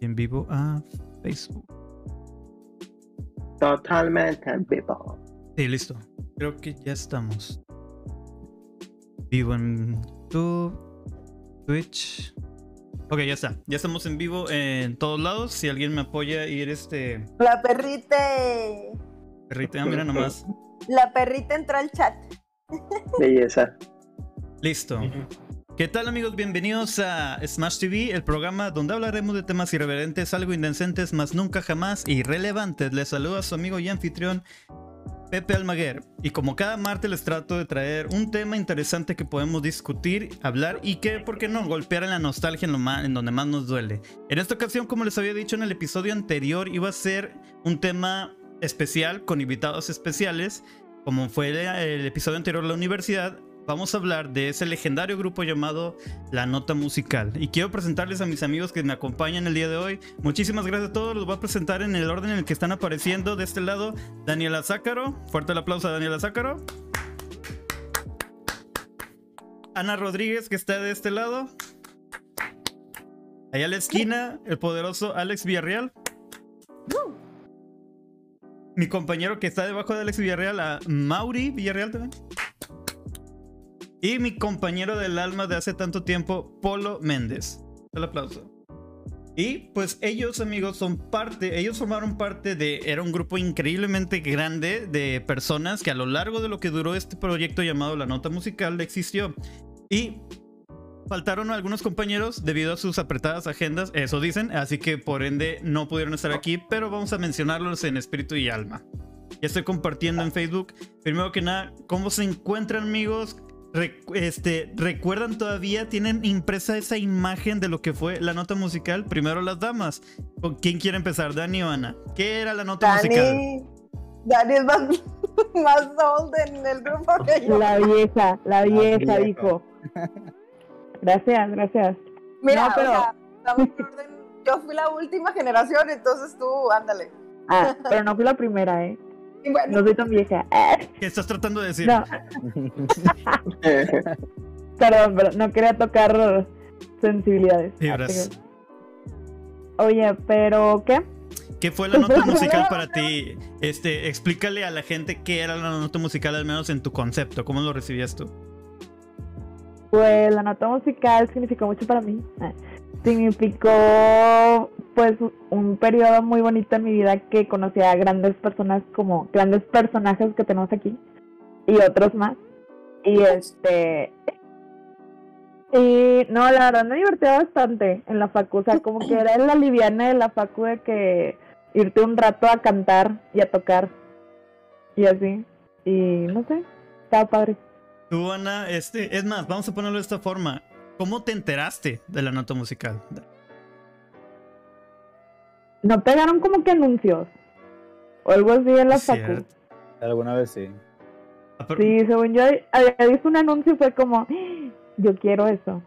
en vivo a Facebook. Totalmente en vivo. Sí, listo. Creo que ya estamos. Vivo en YouTube, Twitch. Ok, ya está. Ya estamos en vivo en todos lados. Si alguien me apoya ir este. La perrite. Perrita, ah, mira nomás. La perrita entró al chat. Belleza. Listo. ¿Qué tal amigos? Bienvenidos a Smash TV, el programa donde hablaremos de temas irreverentes, algo indecentes, más nunca jamás irrelevantes. Les saluda su amigo y anfitrión Pepe Almaguer. Y como cada martes les trato de traer un tema interesante que podemos discutir, hablar y que, ¿por qué no?, golpear en la nostalgia en, lo más, en donde más nos duele. En esta ocasión, como les había dicho en el episodio anterior, iba a ser un tema especial con invitados especiales. Como fue el episodio anterior, la universidad, vamos a hablar de ese legendario grupo llamado La Nota Musical. Y quiero presentarles a mis amigos que me acompañan el día de hoy. Muchísimas gracias a todos. Los voy a presentar en el orden en el que están apareciendo. De este lado, Daniela Zácaro. Fuerte el aplauso a Daniela Zácaro. Ana Rodríguez, que está de este lado. Allá a la esquina, el poderoso Alex Villarreal. Mi compañero que está debajo de Alex Villarreal, a Mauri Villarreal también. Y mi compañero del alma de hace tanto tiempo, Polo Méndez. El aplauso. Y pues ellos, amigos, son parte, ellos formaron parte de, era un grupo increíblemente grande de personas que a lo largo de lo que duró este proyecto llamado La Nota Musical existió. Y faltaron algunos compañeros debido a sus apretadas agendas, eso dicen, así que por ende no pudieron estar aquí, pero vamos a mencionarlos en espíritu y alma. Ya estoy compartiendo en Facebook. Primero que nada, ¿cómo se encuentran amigos? Este, ¿Recuerdan todavía? ¿Tienen impresa esa imagen de lo que fue la nota musical? Primero las damas. ¿Con quién quiere empezar? ¿Dani o Ana? ¿Qué era la nota musical? Dani es más, más old en el grupo que yo. La vieja, la vieja, dijo. Gracias, gracias. Mira, pero... yo fui la última generación, entonces tú, ándale. Ah, pero no fui la primera, ¿eh? No soy tan vieja. ¿Qué estás tratando de decir? No. perdón, pero no quería tocar sensibilidades. Gracias. Oye, pero ¿qué? ¿Qué fue la nota musical para ti? Este, explícale a la gente qué era la nota musical, al menos en tu concepto. ¿Cómo lo recibías tú? Pues la nota musical significó mucho para mí. Significó pues un periodo muy bonito en mi vida que conocí a grandes personas como grandes personajes que tenemos aquí y otros más. Y este y no, la verdad me divertía bastante en la facu, o sea, como que era la liviana de la facu de que irte un rato a cantar y a tocar y así. Y no sé, estaba padre. Tú, Ana, este, es más, vamos a ponerlo de esta forma. ¿Cómo te enteraste de la nota musical? ¿No pegaron como que anuncios? O algo así en la facu. Alguna vez sí. Ah, sí, según yo había visto un anuncio y fue como, yo quiero eso.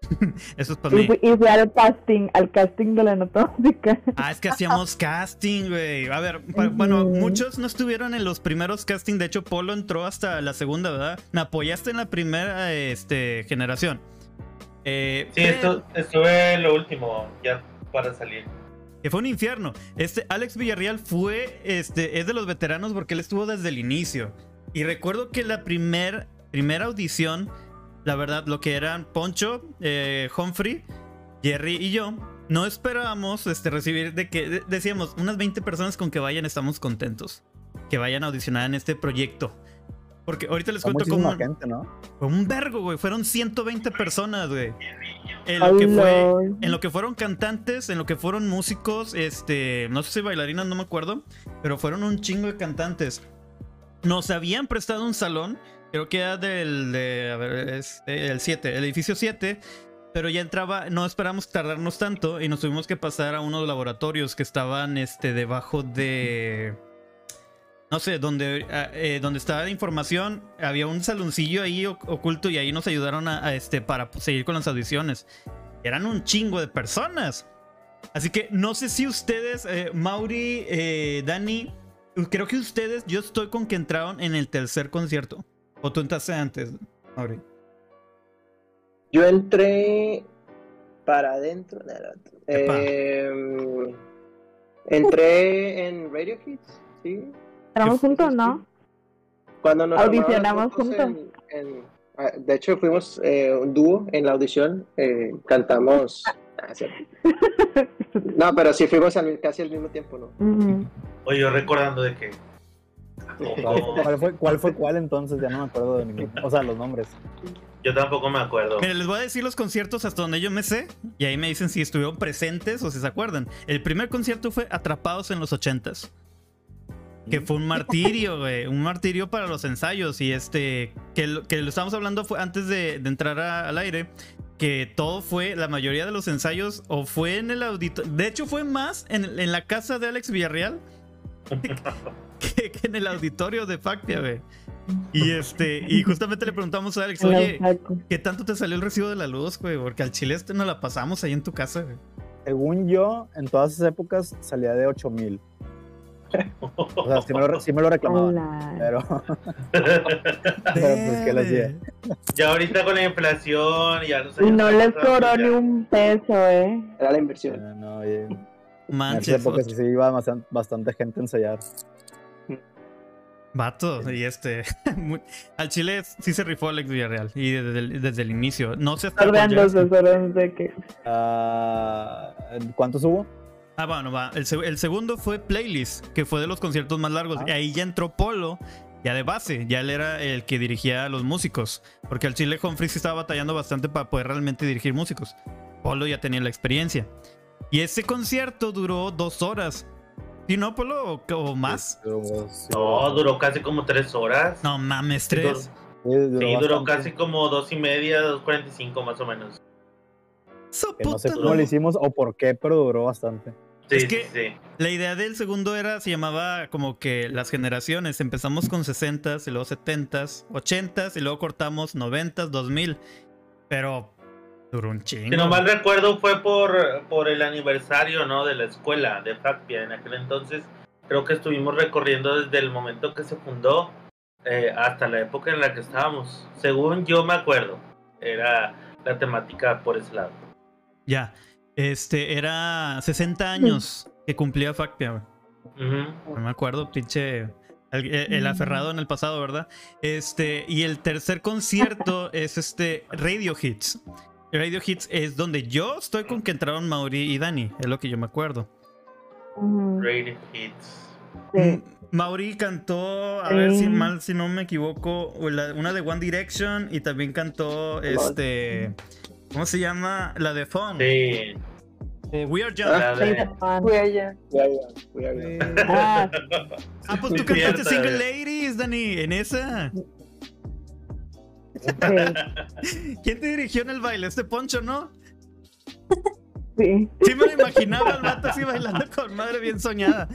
eso es para mí. Y fui al casting, al casting de la nota musical. Ah, es que hacíamos casting, güey. A ver, bueno, muchos no estuvieron en los primeros casting. De hecho, Polo entró hasta la segunda, ¿verdad? Me apoyaste en la primera este, generación. Eh, sí, esto, estuve lo último, ya para salir que fue un infierno. Este Alex Villarreal fue, este, es de los veteranos porque él estuvo desde el inicio. Y recuerdo que la primer, primera audición, la verdad, lo que eran Poncho, eh, Humphrey, Jerry y yo, no esperábamos este, recibir de que decíamos unas 20 personas con que vayan, estamos contentos. Que vayan a audicionar en este proyecto. Porque ahorita les cuento cómo. gente, ¿no? Fue un vergo, güey. Fueron 120 personas, güey. En lo que fue. En lo que fueron cantantes, en lo que fueron músicos, este. No sé si bailarinas, no me acuerdo. Pero fueron un chingo de cantantes. Nos habían prestado un salón. Creo que era del. De, a ver, es el 7, el edificio 7. Pero ya entraba, no esperamos tardarnos tanto y nos tuvimos que pasar a unos laboratorios que estaban este, debajo de no sé, donde, ah, eh, donde estaba la información, había un saloncillo ahí oculto y ahí nos ayudaron a, este, para seguir con las audiciones. Eran un chingo de personas. Así que no sé si ustedes, eh, Mauri, eh, Dani, creo que ustedes, yo estoy con que entraron en el tercer concierto. ¿O tú entraste antes, Mauri? Yo entré para adentro. eh, entré en Radio Hits, sí. Éramos juntos, ¿no? Cuando nos Audicionamos juntos. en- en- ah, de hecho, fuimos eh, un dúo en la audición. eh, cantamos. ah. No, pero sí fuimos al- casi al mismo tiempo, ¿no? Oye, yo recordando de que. ¿Cuál fue, ¿Cuál fue cuál entonces? Ya no me acuerdo de ninguno. O sea, los nombres. yo tampoco me acuerdo. Mira, les voy a decir los conciertos hasta donde yo me sé y ahí me dicen si estuvieron presentes o si se acuerdan. El primer concierto fue Atrapados en los ochentas. Que fue un martirio, güey. Un martirio para los ensayos. Y este. Que lo, que lo estábamos hablando fue antes de, de entrar a- al aire. Que todo fue. La mayoría de los ensayos. O fue en el auditorio. De hecho, fue más en, en la casa de Alex Villarreal. Que, que en el auditorio de Factia, güey. Y este. Y justamente le preguntamos a Alex, oye. ¿Qué tanto te salió el recibo de la luz, güey? Porque al chile este nos la pasamos ahí en tu casa, güey. Según yo, en todas esas épocas salía de 8000. O sea, sí me lo, sí me lo reclamaban. Hola. Pero, pero pues, ¿qué le hacía? Ya ahorita con la inflación, ya no sé. Y no les cobró ni un peso, ¿eh? Era la inversión. Eh, No, en sí iba bastan- bastante gente a ensayar. vato. Y este. muy- al chile sí se rifó Alex Villarreal. Y desde el, desde el inicio. No sordeándose que. Ah, ¿Cuántos hubo? Ah, bueno, va. El, seg- el segundo fue Playlist, que fue de los conciertos más largos. Ah. Y ahí ya entró Polo. Ya de base, ya él era el que dirigía a los músicos. Porque al Chile Humphrey sí estaba batallando bastante para poder realmente dirigir músicos. Polo ya tenía la experiencia. Y ese concierto duró dos horas. ¿Y no, Polo? ¿O, o más? No, duró casi como tres horas. No mames, tres. sí, duró Sí, duró casi como dos y media, dos cuarenta y cinco más o menos. Que no sé cómo lo hicimos o por qué, pero duró bastante. Sí, Es sí, que- sí. La idea del segundo era, se llamaba como que las generaciones. Empezamos con 60s y luego 70s, 80s y luego cortamos 90s, 2000. Pero duró un chingo. Si no mal recuerdo fue por, por el aniversario, ¿no? De la escuela de Facpia. En aquel entonces creo que estuvimos recorriendo desde el momento que se fundó eh, hasta la época en la que estábamos. Según yo me acuerdo, era la temática por ese lado. Ya. Este, era 60 años que cumplía güey. Ujú. No me acuerdo, pinche. El, aferrado en el pasado, ¿verdad? Este, y el tercer concierto es este Radio Hits. Radio Hits es donde yo estoy con que entraron Mauri y Dani, es lo que yo me acuerdo. Rated Hits. sí. Mauri cantó, a ver si mal, si no me equivoco, una de One Direction y también cantó este. ¿Cómo se llama? La de Fun. Sí, Eh, We Are Young. de- ya, ya. Ah, Ah, pues tú cantaste Single. Ladies, Dani, en esa. sí, ¿Quién te dirigió en el baile? Este Poncho, ¿no? sí. Sí me lo imaginaba el vato así bailando con madre bien soñada.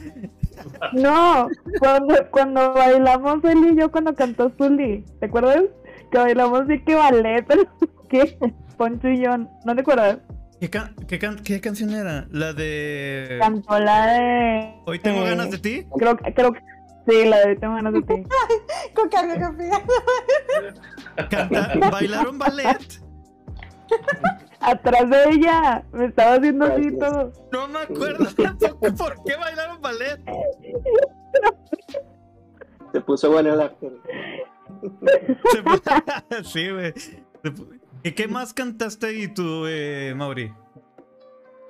No, cuando, cuando bailamos él y yo cuando cantó Zully, ¿te acuerdas? Que bailamos de que ballet, pero que Poncho y yo, ¿no te acuerdas? ¿Qué, can- qué can- qué canción era? La de... Cantó la de... Hoy tengo eh, ganas de ti. Creo, que- creo que sí, la de Hoy tengo ganas de ti. Con coreografía. Canta- ¿Bailaron ballet? Atrás de ella, me estaba haciendo así todo. No me acuerdo tampoco por qué bailaron ballet. Se puso bueno el actor. Se sí, güey. Se ¿Y qué más cantaste ahí tú, eh, Mauri?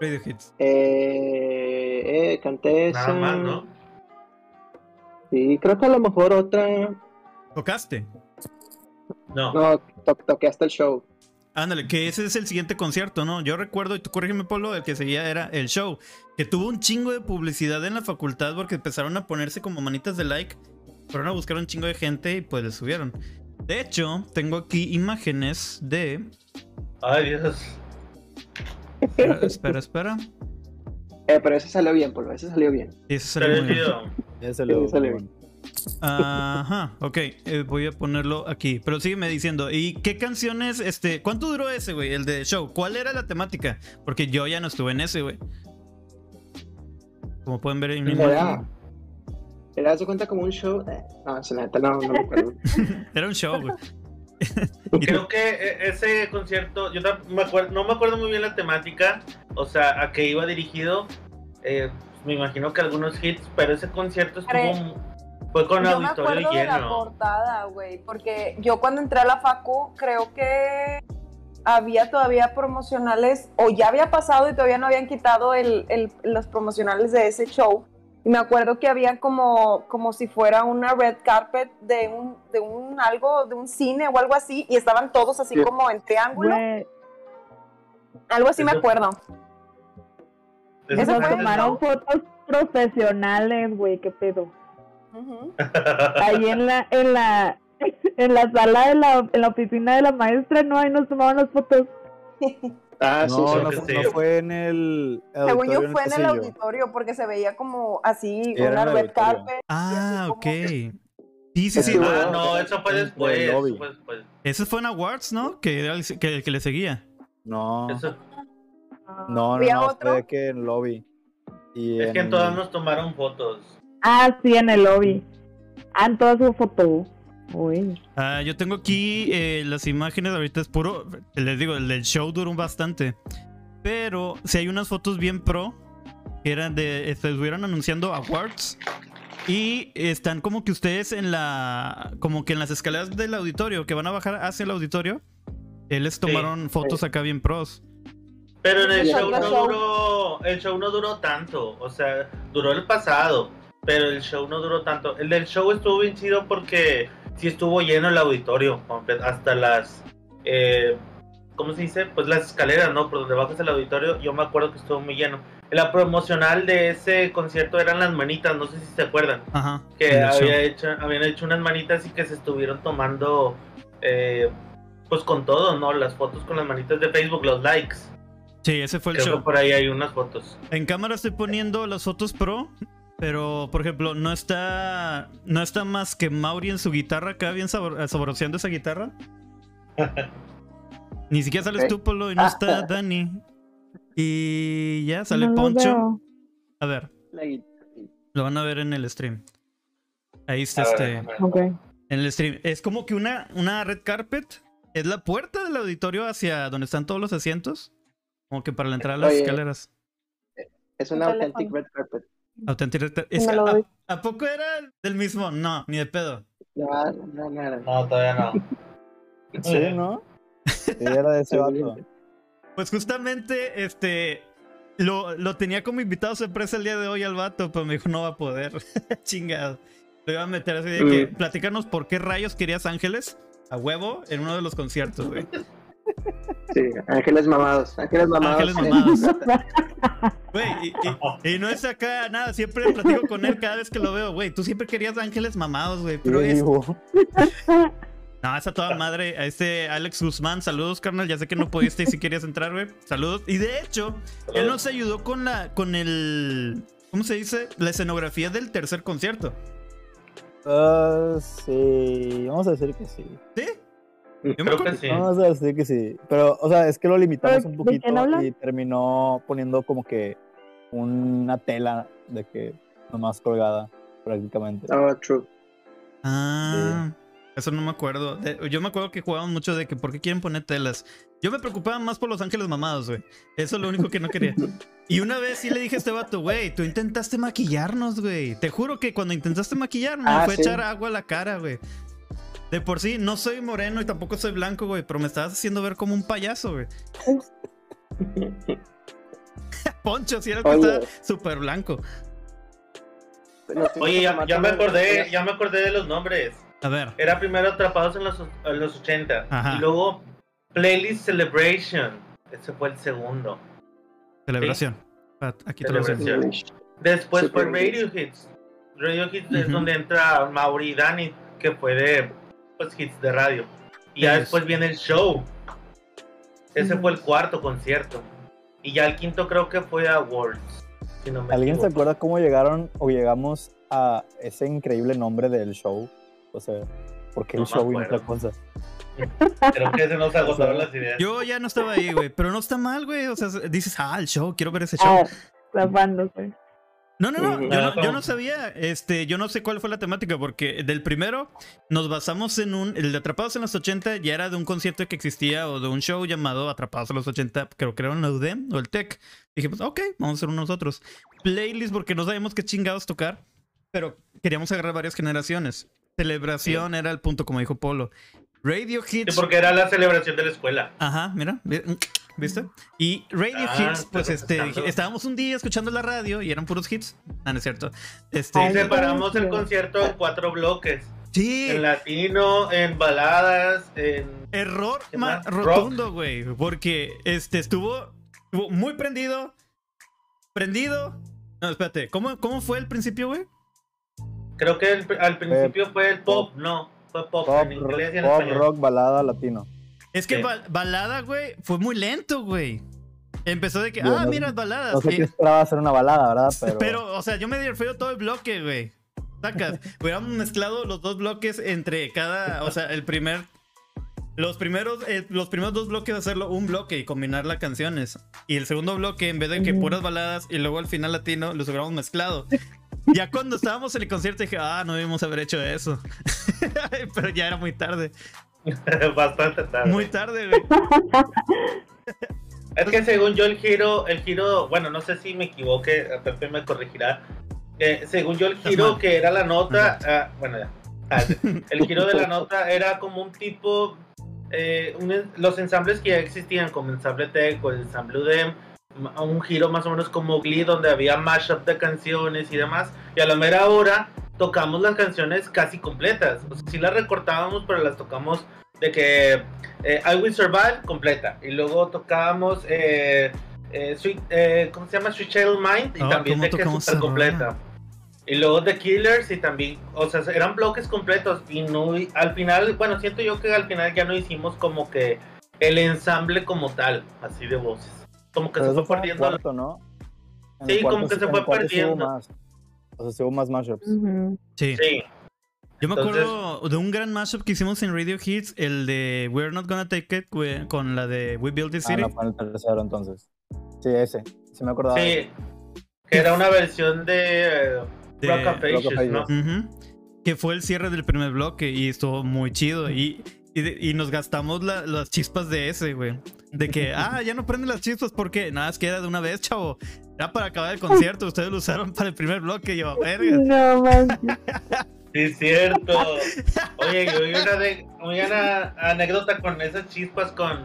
Radio Hits. Eh, eh, canté esa. Nada más, ¿no? Sí, creo que a lo mejor otra. ¿Tocaste? No. No, to- toqué hasta el show. Ándale, que ese es el siguiente concierto, ¿no? Yo recuerdo, y tú corrígeme, Polo, el que seguía era el show, que tuvo un chingo de publicidad en la facultad porque empezaron a ponerse como manitas de like, fueron a buscar un chingo de gente y pues le subieron. De hecho, tengo aquí imágenes de... Ay, Dios. Espera, espera, espera. Eh, pero ese salió bien, por ese salió bien. Ese Salió salió bien. chido. Ya se lo- Sí, sale. Ajá, ok, eh, voy a ponerlo aquí. Pero sígueme diciendo, ¿y qué canciones, este, cuánto duró ese, güey, el de show? ¿Cuál era la temática? Porque yo ya no estuve en ese, güey. Como pueden ver en mi imagen. Era, ¿se cuenta como un show? Eh, no, se neta, no, no me acuerdo. Era un show, güey. Creo que e- ese concierto, yo tam- me acuerdo, no me acuerdo muy bien la temática, o sea, a qué iba dirigido. eh, me imagino que algunos hits, pero ese concierto estuvo fue con yo me auditorio acuerdo de la portada, güey, porque yo cuando entré a la facu creo que había todavía promocionales, o ya había pasado y todavía no habían quitado el, el- los promocionales de ese show. Y me acuerdo que había como, como si fuera una red carpet de un, de un algo, de un cine o algo así, y estaban todos así Sí. como en triángulo. Güey, Algo así me acuerdo. Eso nos fue tomaron fotos profesionales, güey, qué pedo. Ahí en la, en la, en la sala de la, en la oficina de la maestra, no, ahí nos tomaban las fotos. Ah, No, sí. no, fue, no en el. Según yo fue en el auditorio porque se veía como así, Era una el red carpet. Ah, como- ok. Sí, sí, sí. no, Ah, no, eso fue el después. lobby. eso fue después. Ese fue en Awards, ¿no? Que era el que, el que le seguía. No, Eso- no, no, ¿Había no, otro? fue que en lobby. Y es que en todas nos tomaron fotos. Ah, sí, en el lobby. Ah, en toda su Ah, yo tengo aquí eh, las imágenes, ahorita es puro, les digo, el del show duró bastante. Pero si hay unas fotos bien pro, que eran de, estuvieron anunciando awards. Y están como que ustedes en la, como que en las escaleras del auditorio, que van a bajar hacia el auditorio. eh, les tomaron fotos acá bien pros. Pero en el show no show. duró, el show no duró tanto, o sea, duró el pasado, pero el show no duró tanto. El del show estuvo bien chido porque sí estuvo lleno el auditorio, hasta las, eh, ¿cómo se dice? Pues las escaleras, ¿no? Por donde bajas el auditorio, yo me acuerdo que estuvo muy lleno. La promocional de ese concierto eran las manitas, no sé si se acuerdan, Ajá. que había hecho, habían hecho unas manitas y que se estuvieron tomando, eh, pues con todo, ¿no? Las fotos con las manitas de Facebook, los likes. Sí, ese fue el Creo show. que por ahí hay unas fotos. En cámara estoy poniendo las fotos pro, pero por ejemplo, no está no está más que Mauri en su guitarra acá bien sabor, eh, saboreando esa guitarra. Ni siquiera sales Ok. tú, Polo, y no está Dani. Y ya sale No Poncho. veo. A ver, lo van a ver en el stream. Ahí está A este. ver. En el stream. Es como que una, una red carpet. Es la puerta del auditorio hacia donde están todos los asientos. Como que para la entrada a las Oye. escaleras. Es Un una authentic red carpet. Auténtica- es ¿a, doy. ¿A poco era del mismo? No, ni de pedo. No, no, no, no. No, todavía no. Sí, ¿no? Sí, era de ese vato. Pues justamente, este. Lo, lo tenía como invitado sorpresa el día de hoy al vato, pero me dijo no va a poder. Chingado. Lo iba a meter así de que. Mm. Platícanos por qué rayos querías ángeles a huevo en uno de los conciertos, güey. Sí, ángeles mamados. Ángeles mamados. Ángeles mamados. Güey, y, y- y no es acá nada, siempre platico con él cada vez que lo veo, güey. Tú siempre querías ángeles mamados, güey. Pero es, No, esa toda madre. A este Alex Guzmán, saludos, carnal. Ya sé que no pudiste y si querías entrar, güey. Saludos. Y de hecho, él nos ayudó con la. con el. ¿Cómo se dice? La escenografía del tercer concierto. ah, sí, vamos a decir que sí. ¿Sí? Yo me Creo que sí. Vamos a decir que sí. Pero, o sea, es que lo limitamos ¿Pero un poquito y terminó poniendo como que una tela de que nomás colgada prácticamente. Oh, true. Ah. Eso no me acuerdo. De- yo me acuerdo que jugaban mucho de que por qué quieren poner telas. Yo me preocupaba más por los ángeles mamados, güey. Eso es lo único que no quería. Y una vez sí le dije a este vato, güey, tú intentaste maquillarnos, güey. Te juro que cuando intentaste maquillarme Ah, fue sí. echar agua a la cara, güey. De por sí, no soy moreno y tampoco soy blanco, güey, pero me estabas haciendo ver como un payaso, güey. Poncho, si era el que estaba súper blanco. Oye, ya, me acordé, ya me acordé de los nombres. A ver. Era primero Atrapados en los, en los 80. Ajá. Y luego Playlist Celebration. Ese fue el segundo. Celebración. Pat, Aquí te lo Celebración. hacen. Después fue Super Radio Hits. Radio Hits es Ujú. donde entra Mauri y Dani, que fue de pues, hits de radio. Y ya después viene el show. Ese fue el cuarto concierto. Y ya el quinto creo que fue Awards. Si no me ¿Alguien se acuerda cómo llegaron o llegamos a ese increíble nombre del show? O sea, ¿por qué No el show y otra cosa? Creo que se nos agotaron las ideas. Yo ya no estaba ahí, güey, pero no está mal, güey. O sea, dices, ah, el show, quiero ver ese show. Ah, zafándose. No, no, no, Ujú. yo no, Ah, yo no sabía, este, yo no sé cuál fue la temática, porque del primero nos basamos en un, el de Atrapados en los 80 ya era de un concierto que existía o de un show llamado Atrapados en los 80, creo que era en la UDEM o el TEC. Dijimos, ok, vamos a hacer uno nosotros. Playlist porque no sabíamos qué chingados tocar, pero queríamos agarrar varias generaciones. Celebración era el punto, como dijo Polo. Radio Sí, Hits. porque era la celebración de la escuela. Ajá, mira, vi- ¿viste? Y Radio Ah, Hits, pues estoy este, estábamos un día escuchando la radio y eran puros hits. Ah, no es cierto. Este, Ay, Separamos el concierto en cuatro bloques. sí, En latino, en baladas, en... error ¿Qué ma- más? rotundo, güey, porque este estuvo, estuvo muy prendido, prendido. No, espérate, ¿cómo, cómo fue el principio, güey? Creo que el- al principio fue el pop, no, fue pop, Pop, en inglés y en pop, español. rock, balada, latino. Es que Sí. ba- balada, güey, fue muy lento, güey. Empezó de que, Digo, ah, no- mira, baladas. No sé y- qué esperaba hacer una balada, ¿verdad? Pero, Pero, o sea, yo me refiero todo el bloque, güey. Sacas. Hubiéramos mezclado los dos bloques entre cada. O sea, el primer. Los primeros, eh, los primeros dos bloques hacerlo un bloque y combinar las canciones. Y el segundo bloque, en vez de que puras baladas y luego al final latino, los hubiéramos mezclado. Ya cuando estábamos en el concierto dije, ah, no debimos haber hecho eso. Pero ya era muy tarde. Bastante tarde. Muy tarde, güey. Es que según yo el giro, el giro, bueno, no sé si me equivoqué, Pepe me corregirá. Eh, según yo el giro que era la nota, ah, bueno ya, Ah, el giro de la nota era como un tipo, eh, un- los ensambles que ya existían, como ensamble tech o el ensamble UDEM, un giro más o menos como Glee, donde había mashup de canciones y demás, y a la mera hora tocamos las canciones casi completas, o sea, sí las recortábamos, pero las tocamos de que eh, I Will Survive completa. Y luego tocábamos eh, eh, Sweet, eh, ¿cómo se llama? Sweet Child Mind y Oh, también ¿cómo de que es esa completa. Y luego The Killers y también, o sea, eran bloques completos y no, al final, bueno, siento yo que al final ya no hicimos como que el ensamble como tal, así de voces. Como que pero se fue perdiendo. cuarto, ¿no? Sí, como cuarto que se fue perdiendo. más. O sea, sí hubo más mashups. Sí. Sí, Yo me Entonces- acuerdo de un gran mashup que hicimos en Radio Hits, el de We're Not Gonna Take It, con la de We Built This Ah, City. no, fue en el tercero entonces. Sí, ese. Sí me acordaba. de sí. Que era una versión de De- Rock of Rock of Ages, ¿no? Ages. Ujú. Que fue el cierre del primer bloque y estuvo muy chido. Y, y nos gastamos la- las chispas de ese, güey. De que, ah, ya no prenden las chispas porque nada, es que era de una vez, chavo. Era para acabar el concierto. Ustedes lo usaron para el primer bloque. Yo, verga. No manches. Sí, es cierto. Oye, yo vi una, de, una anécdota con esas chispas con,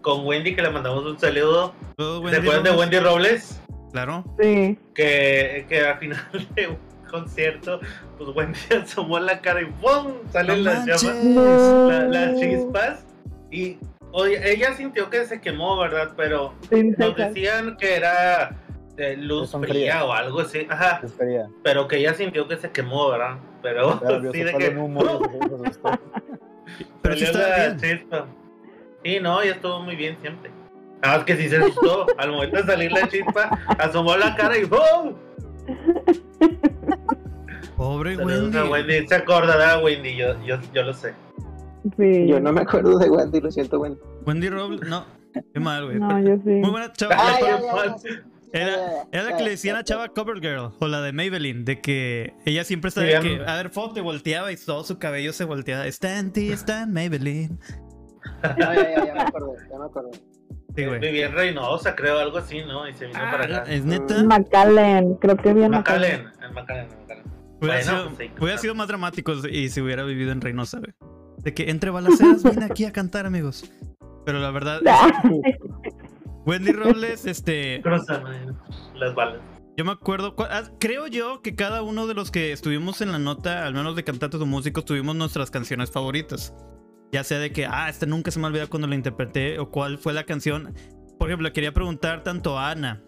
con Wendy, que le mandamos un saludo. Todo ¿Se Wendy acuerdan de. Wendy Robles? Claro. Sí. Que, que al final de un concierto, pues Wendy asomó la cara y ¡pum! Salen No las llamas, manches. No. la- las chispas. Y oye, ella sintió que se quemó, ¿verdad? Pero nos decían que era de luz fría o algo así. Ajá. Es fría. Pero que ella sintió que se quemó, ¿verdad? Pero Pero vio sí de que. Pero sí Salió estaba la bien. chispa. Sí, no, ya estuvo muy bien siempre. Nada más que sí se asustó. Al momento de salir la chispa, asomó la cara y ¡boom! Pobre Saludos Wendy. a Wendy. Se acordará Wendy, yo, yo, yo lo sé. Sí. Yo no me acuerdo de Wendy, lo siento, Wendy. Wendy Robles, no. Qué mal, güey. No, yo sí. Muy buena chava. Ah, La- ya, ya, ya, sí. Era, era la que le decían a Chava Covergirl o la de Maybelline, de que ella siempre está Sí, que, a ver, foto y volteaba y todo su cabello se volteaba. Está en ti, está en Maybelline. No, ya, ya, ya me acordé, ya me acordé. Sí, güey. Viví Reynosa, creo, algo así, ¿no? Y se vino para Ah, acá. es neta. McAllen, creo que bien Macallen, en Macallen, en Macallen. Hubiera, Bueno, sido, pues sí, hubiera claro. sido más dramático y si hubiera vivido en Reynosa, güey. De que entre balaceras vine aquí a cantar, amigos. Pero la verdad, Wendy Robles, este, Cruzan las balas. Yo me acuerdo, cu- ah, creo yo que cada uno de los que estuvimos en la nota, al menos de cantantes o músicos, tuvimos nuestras canciones favoritas. Ya sea de que, ah, esta nunca se me olvida cuando la interpreté o cuál fue la canción. Por ejemplo, quería preguntar tanto a Ana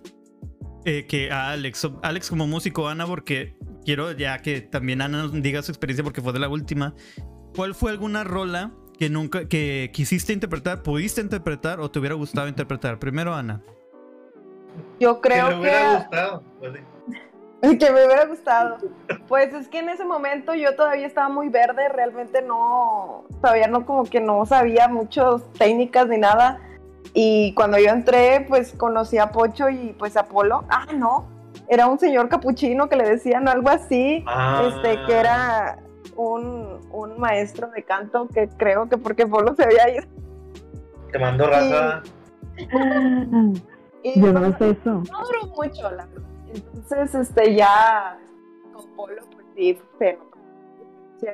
eh, que a Alex. Alex como músico, Ana, porque quiero ya que también Ana nos diga su experiencia porque fue de la última. ¿Cuál fue alguna rola que nunca, que quisiste interpretar, pudiste interpretar o te hubiera gustado interpretar? Primero, Ana. Yo creo que que, me hubiera gustado. pues, que me hubiera gustado. Pues es que en ese momento yo todavía estaba muy verde, realmente no, todavía no como que no sabía muchas técnicas ni nada. Y cuando yo entré, pues conocí a Pocho y pues a Polo. Ah, no. era un señor capuchino que le decían algo así, Ah. este, que era un, un maestro de canto que creo que porque Polo se había ido. Te mando raza. Y Yo no, no sé eso. no duró mucho, la verdad. Entonces, este, ya con Polo, pues sí, pero... sí.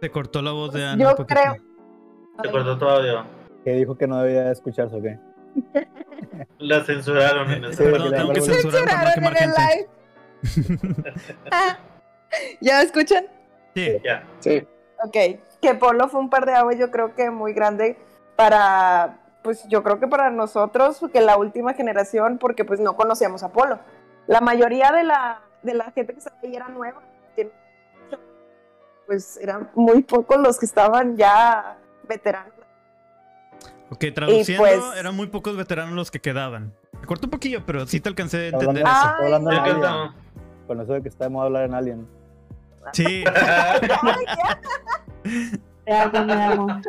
Se cortó la voz de Ana. Yo creo... Te cortó tu audio. Que dijo que no debía escucharse o qué. La censuraron en ese Sí, Perdón, porque tengo que censurar para no quemar Censuraron en el gente. ¿Ya escuchan? Sí. Ya. Sí. Ok, que Polo fue un par de aguas, yo creo que muy grande para, pues yo creo que para nosotros, que la última generación, porque pues no conocíamos a Polo. La mayoría de la, de la gente que estaba ahí era nueva, pues eran muy pocos los que estaban ya veteranos. Ok, traduciendo, pues- eran muy pocos veteranos los que quedaban. Me cortó un poquillo, pero sí te alcancé a entender hablando, eso. hablando en Alien. Con eso de que está de moda hablar en Alien. Sí. Te amo, me amo.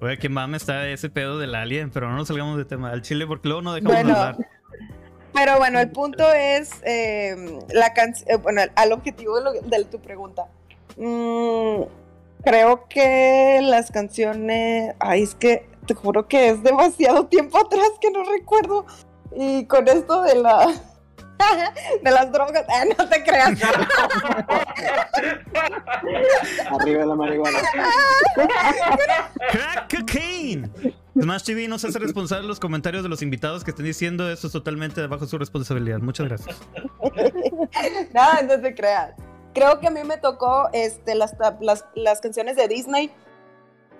Oye, que mame está ese pedo del alien, pero no nos salgamos de tema del chile porque luego no dejamos de Bueno, hablar. Pero bueno, el punto es eh, la canción, bueno, al objetivo de, lo- de tu pregunta. Mm, creo que las canciones, ay, es que te juro que es demasiado tiempo atrás que no recuerdo. Y con esto de la de las drogas, ah, no te creas. Arriba la marihuana. Crack cocaine. Smash TV no se hace responsable de los comentarios de los invitados que estén diciendo eso es totalmente bajo su responsabilidad. Muchas gracias. Nada, no te creas. Creo que a mí me tocó este, las, las, las canciones de Disney.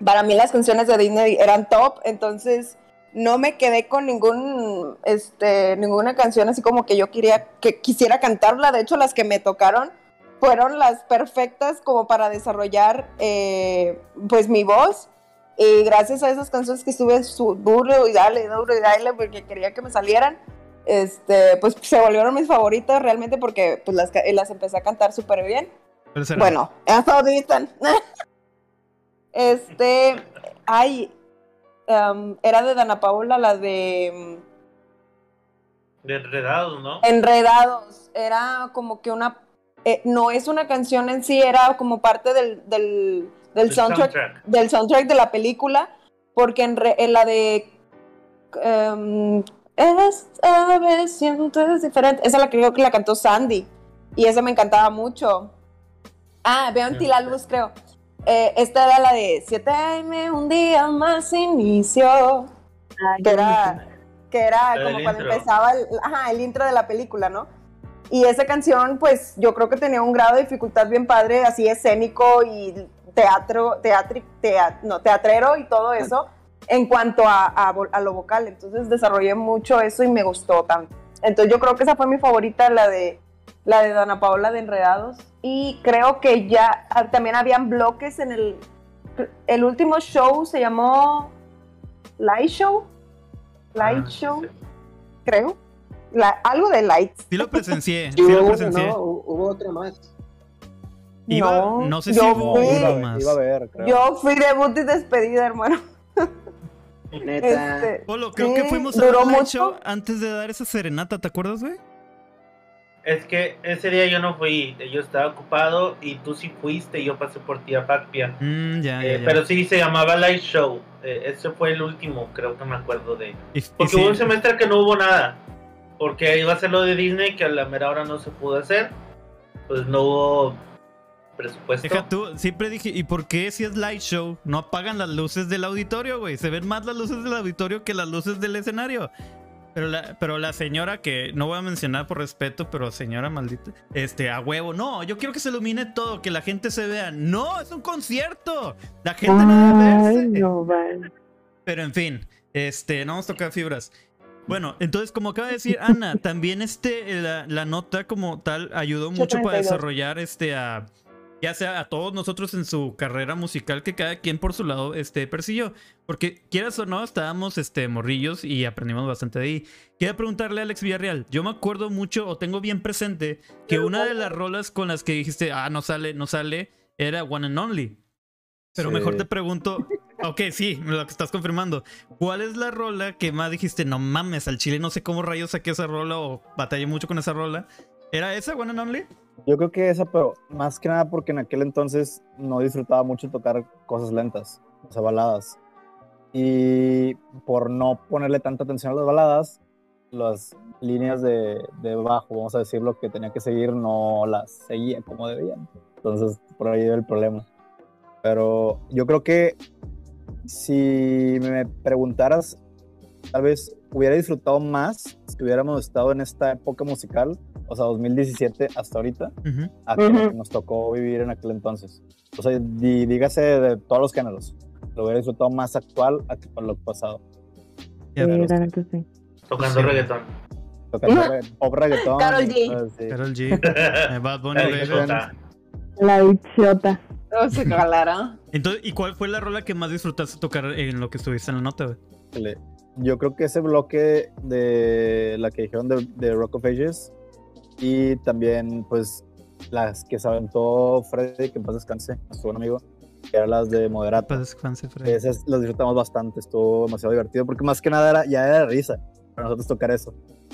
Para mí las canciones de Disney eran top, entonces no me quedé con ningún, este, ninguna canción así como que yo quería, que quisiera cantarla. De hecho, las que me tocaron fueron las perfectas como para desarrollar eh, pues mi voz. Y gracias a esas canciones que estuve su- duro y dale, duro y dale, porque quería que me salieran este, pues se volvieron mis favoritas realmente porque pues las, las empecé a cantar súper bien. Bueno, hasta están. este, ay, em, era de Dana Paola, la de em, De enredados, ¿no? Enredados. Era como que una, eh, no es una canción en sí, era como parte del, del, del El soundtrack, del soundtrack de la película, porque en, re- en la de em, esta vez sientes diferente, esa la creo que la cantó Sandy y esa me encantaba mucho. Ah, veo en ti la luz, creo. Eh, esta era la de 7 AM, un día más inicio, Ay, que qué era, que era como cuando intro. empezaba el, ajá, el intro de la película, ¿no? Y esa canción, pues yo creo que tenía un grado de dificultad bien padre, así escénico y teatro, teatri, tea- no, teatrero y todo eso en cuanto a, a a lo vocal. Entonces desarrollé mucho eso y me gustó tanto. Entonces yo creo que esa fue mi favorita, la de la de Dana Paola de Enredados. Y creo que ya ah, también habían bloques en el el último show se llamó Light Show, Light Ah, Show, sí. creo. La- algo de lights. Sí lo presencié. Sí, lo presencié. ¿no? Hu- Hubo otra más. Iba, No, no sé si yo hubo fui- más. iba a ver, creo. Yo fui debut y despedida, hermano. Neta. Este, Polo, creo Sí, que fuimos a un mucho. show antes de dar esa serenata, ¿te acuerdas, güey? Es que ese día yo no fui, yo estaba ocupado y tú sí fuiste y yo pasé por ti a Facpia. Mm, ya, Eh, ya, ya. Pero sí se llamaba Light Show. Eh, ese fue el último, creo que me acuerdo de. Y- y Porque sí, hubo un semestre que no hubo nada. Porque iba a ser lo de Disney, que a la mera hora no se pudo hacer. Pues no hubo presupuesto. Deja tú, siempre dije, ¿y por qué si es light show no apagan las luces del auditorio, güey? Se ven más las luces del auditorio que las luces del escenario. Pero la, pero la señora que no voy a mencionar por respeto, pero señora maldita, este, a huevo, no, yo quiero que se ilumine todo, que la gente se vea. No, es un concierto. La gente no debe verse. no, vale. Pero en fin, este, no vamos a tocar fibras. Bueno, entonces, como acaba de decir Ana, también este, la, la nota como tal ayudó mucho para 832. desarrollar este a ya sea a todos nosotros en su carrera musical que cada quien por su lado este persiguió. Porque quieras o no, estábamos este morrillos y aprendimos bastante de ahí. Quería preguntarle a Alex Villarreal, yo me acuerdo mucho o tengo bien presente que una de las rolas con las que dijiste, ah, no sale, no sale, era One and Only. Pero Sí. mejor te pregunto, Ok, sí, lo que estás confirmando. ¿Cuál es la rola que más dijiste, no mames, al chile no sé cómo rayos saqué esa rola o batallé mucho con esa rola? ¿Era esa, One Only? Yo creo que esa, pero más que nada porque en aquel entonces no disfrutaba mucho tocar cosas lentas, o sea, baladas. Y por no ponerle tanta atención a las baladas, las líneas de, de bajo, vamos a decirlo, que tenía que seguir, no las seguía como debían. Entonces, por ahí era el problema. Pero yo creo que si me preguntaras, tal vez hubiera disfrutado más si hubiéramos estado en esta época musical, o sea, 2017 hasta ahorita, a que Ujú. nos tocó vivir en aquel entonces. O sea, di- dígase de todos los géneros. Lo hubiera disfrutado más actual a que para lo pasado. Sí, neta sí. Tocando Sí. reggaetón. Tocando regga- pop reggaetón. Karol G. Carol G. eh, Bad Bunny. La bichota. No se calara. Entonces, ¿y cuál fue la rola que más disfrutaste tocar en lo que estuviste en la nota, güey? Yo creo que ese bloque de la que dijeron de, de Rock of Ages y también pues las que se aventó Freddy, que en paz descanse, su buen amigo, que eran las de Moderato. Para descanse, Freddy. Esas las disfrutamos bastante, estuvo demasiado divertido porque más que nada era, ya era risa para nosotros tocar eso.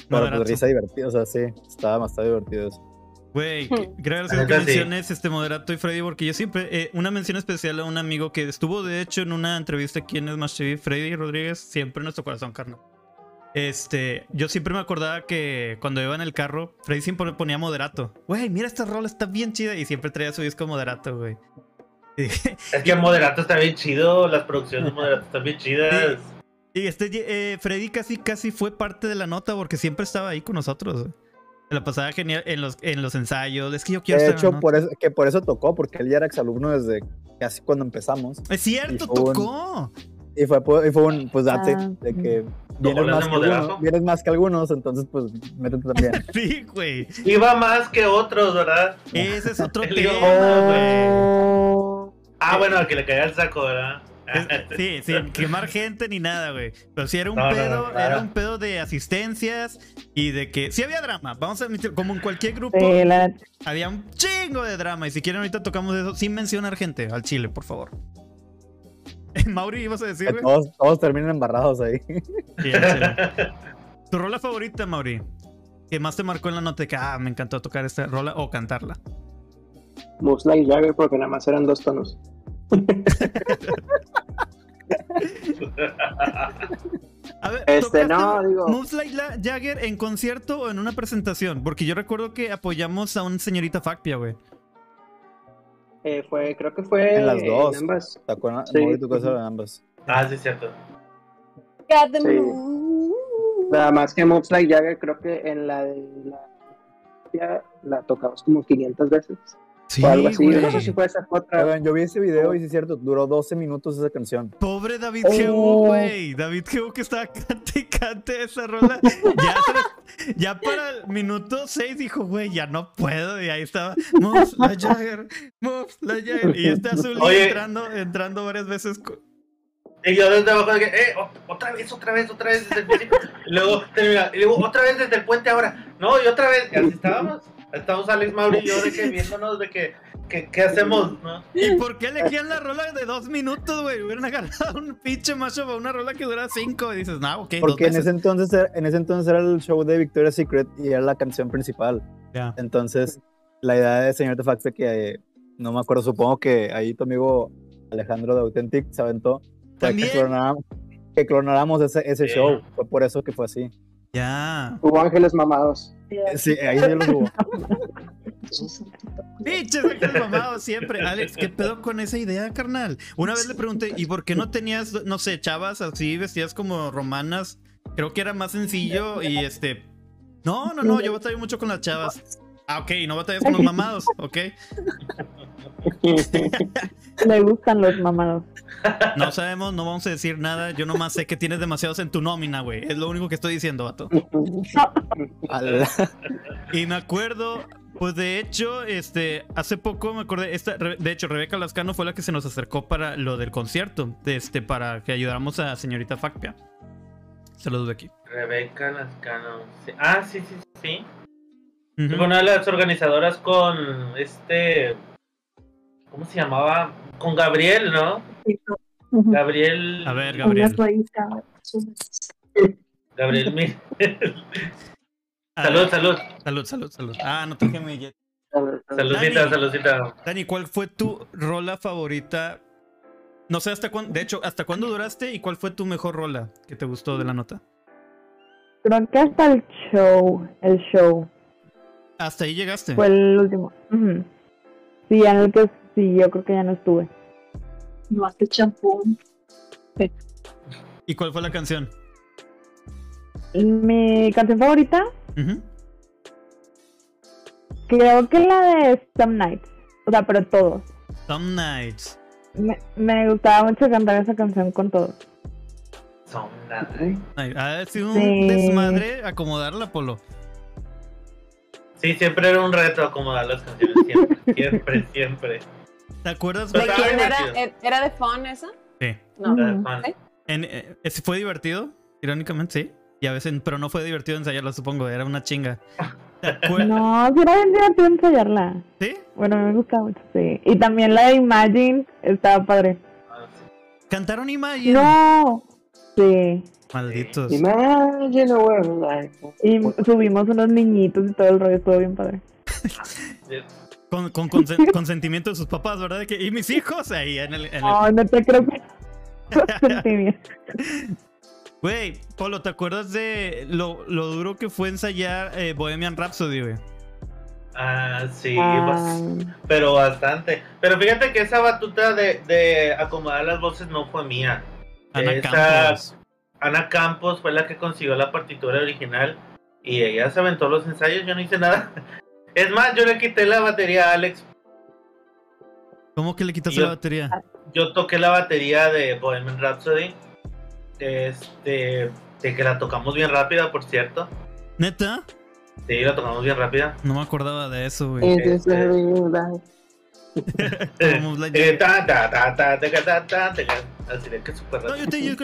Pero pues risa divertida, o sea, sí, estaba demasiado divertido eso. Güey, gracias que menciones este moderato y Freddy, porque yo siempre, eh, una mención especial a un amigo que estuvo de hecho en una entrevista aquí en Smash TV, Freddy Rodríguez, siempre en nuestro corazón, carnal. Este, yo siempre me acordaba que cuando iba en el carro, Freddy siempre ponía moderato. Güey, mira esta rola, está bien chida. Y siempre traía su disco moderato, güey. Es que Moderato está bien chido, las producciones de Moderato están bien chidas. Y este eh, Freddy casi casi fue parte de la nota porque siempre estaba ahí con nosotros. güey. Se la pasaba genial en los, en los ensayos. Es que yo quiero De hecho, por eso, que por eso tocó, porque él ya era exalumno desde casi cuando empezamos. Es cierto, y fue un- tocó. Y fue, y fue un, pues, that's it, Ah, de que vienes más, que algunos, vienes más que algunos, entonces, pues, métete también. Sí, güey. Iba más que otros, ¿verdad? Ese es otro tema, güey. Oh, Ah, bueno, al que le caía el saco, ¿verdad? Sí, sin quemar gente ni nada, güey. Pero sí era un No, pedo, no, era un pedo de asistencias y de que sí había drama. Vamos a admitir, como en cualquier grupo, sí, la neta. había un chingo de drama. Y si quieren ahorita tocamos eso, sin mencionar gente, al chile, por favor. Mauri, ibas a decir, todos, todos terminan embarrados ahí. Sí. Tu rola favorita, Mauri. Que más te marcó en la nota de que, ah, me encantó tocar esta rola o cantarla. Moves Like Jagger porque nada más eran dos tonos. A ver, Este, ¿tocaste no, digo- Moves Like La- Jagger en concierto o en una presentación? Porque yo recuerdo que apoyamos a una señorita Facpia, güey. Eh, fue, creo que fue En las dos. ambas. ¿Te acuerdas? Sí. Moví tu cosa de ambas. Ah, sí, es cierto. Got the Sí. move. Nada más que Moves Like Jagger, creo que en la de la la tocamos como 500 veces. Sí, o algo así. güey. No sé si fue esa otra. Yo vi ese video y sí es cierto, duró 12 minutos esa canción. Pobre David Oh. Geu, güey. David Geu que estaba cante y cante esa rola. Ya, para el minuto 6 dijo, güey, ya no puedo. Y ahí estaba, Moves la Jagger, Moves la Jagger. Y este azul entrando, entrando varias veces. Y yo desde abajo de que, eh, ot- otra vez, otra vez, otra vez desde el principio. luego termina, y luego otra vez desde el puente ahora. No, y otra vez, y así estábamos. Estábamos Alex Mauri y yo de que viéndonos de que, que ¿qué hacemos? ¿no? ¿Y por qué elegían la rola de dos minutos, güey? Hubieran agarrado un pinche macho para una rola que dura cinco. Y dices, no, ok, dos Porque en ese, entonces, era- en ese entonces era el show de Victoria's Secret y era la canción principal. Ya. Entonces, la idea de Señor Fax fue que, eh, no me acuerdo, supongo que ahí tu amigo Alejandro de Authentic se aventó. También. Que clonáramos, que clonáramos ese, ese Sí. show. Fue por eso que fue así. Ya. Hubo ángeles mamados. Sí, ahí sí lo hubo. Pinches ángeles mamados siempre. Alex, ¿qué pedo con esa idea, carnal? Una vez le pregunté, ¿y por qué no tenías, no sé, chavas así vestidas como romanas? Creo que era más sencillo y este. No, no, no, yo batallo mucho con las chavas. Ah, ok, no batallas con los mamados, ok. Le gustan los mamados. No sabemos, no vamos a decir nada. Yo nomás sé que tienes demasiados en tu nómina, güey. Es lo único que estoy diciendo, vato. Y me acuerdo, pues de hecho, este, hace poco me acordé, esta, de hecho, Rebeca Lascano fue la que se nos acercó para lo del concierto, este, para que ayudáramos a señorita Facpia. Saludos de aquí. Rebeca Lascano. sí. Ah, sí, sí, sí. Fue una de las organizadoras con este. ¿Cómo se llamaba? Con Gabriel, ¿no? Gabriel. A ver, Gabriel. Gabriel Miguel. A salud, salud. salud, salud, salud. Ah, no traje mi jet. Saludcita, Dani. saludcita. Dani, ¿cuál fue tu rola favorita? No sé hasta cuándo, de hecho, ¿hasta cuándo duraste y cuál fue tu mejor rola que te gustó de la nota? Creo que hasta el show, el show, Hasta ahí llegaste. fue el último. Sí, en el que sí, yo creo que ya no estuve. No hace champú. ¿Y cuál fue la canción? Mi canción favorita, creo que la de Some Nights. O sea, pero todos. Some Nights. Me, me gustaba mucho cantar esa canción con todos. Nada. Ay, Ha sido un Sí. desmadre acomodarla, Polo. Sí, siempre era un reto acomodar las canciones. Siempre, siempre, siempre. ¿Te acuerdas? ¿De quién era? divertido. ¿Era de Fun esa? Sí. No. Era fan. ¿Sí? En- eh, ese fue divertido, irónicamente, sí. Y a veces, pero no fue divertido ensayarla, supongo. Era una chinga. ¿Te acuerdas? No, sí era bien divertido ensayarla. ¿Sí? Bueno, me gusta mucho, sí. Y también la de Imagine estaba padre. Ah. Cantaron Imagine. No. Sí. Malditos. Imagine a world like. Y subimos unos niñitos y todo el rollo, estuvo bien padre. Con, con consen- consentimiento de sus papás, ¿verdad? Que, y mis hijos ahí en el. en el- No, no te creo que. Güey, Polo, ¿te acuerdas de lo, lo duro que fue ensayar eh, Bohemian Rhapsody, güey? Ah, sí, Ah, pero bastante. Pero fíjate que esa batuta de, de acomodar las voces no fue mía. Ana Esa- Campos. Ana Campos fue la que consiguió la partitura original y ella se aventó los ensayos, yo no hice nada. Es más, yo le quité la batería a Alex. ¿Cómo que le quitaste la batería? Yo toqué la batería de Bohemian Rhapsody. Este. De que la tocamos bien rápida, por cierto. ¿Neta? Sí, la tocamos bien rápida. No me acordaba de eso, güey. Este... Así de que super no, yo, te, yo,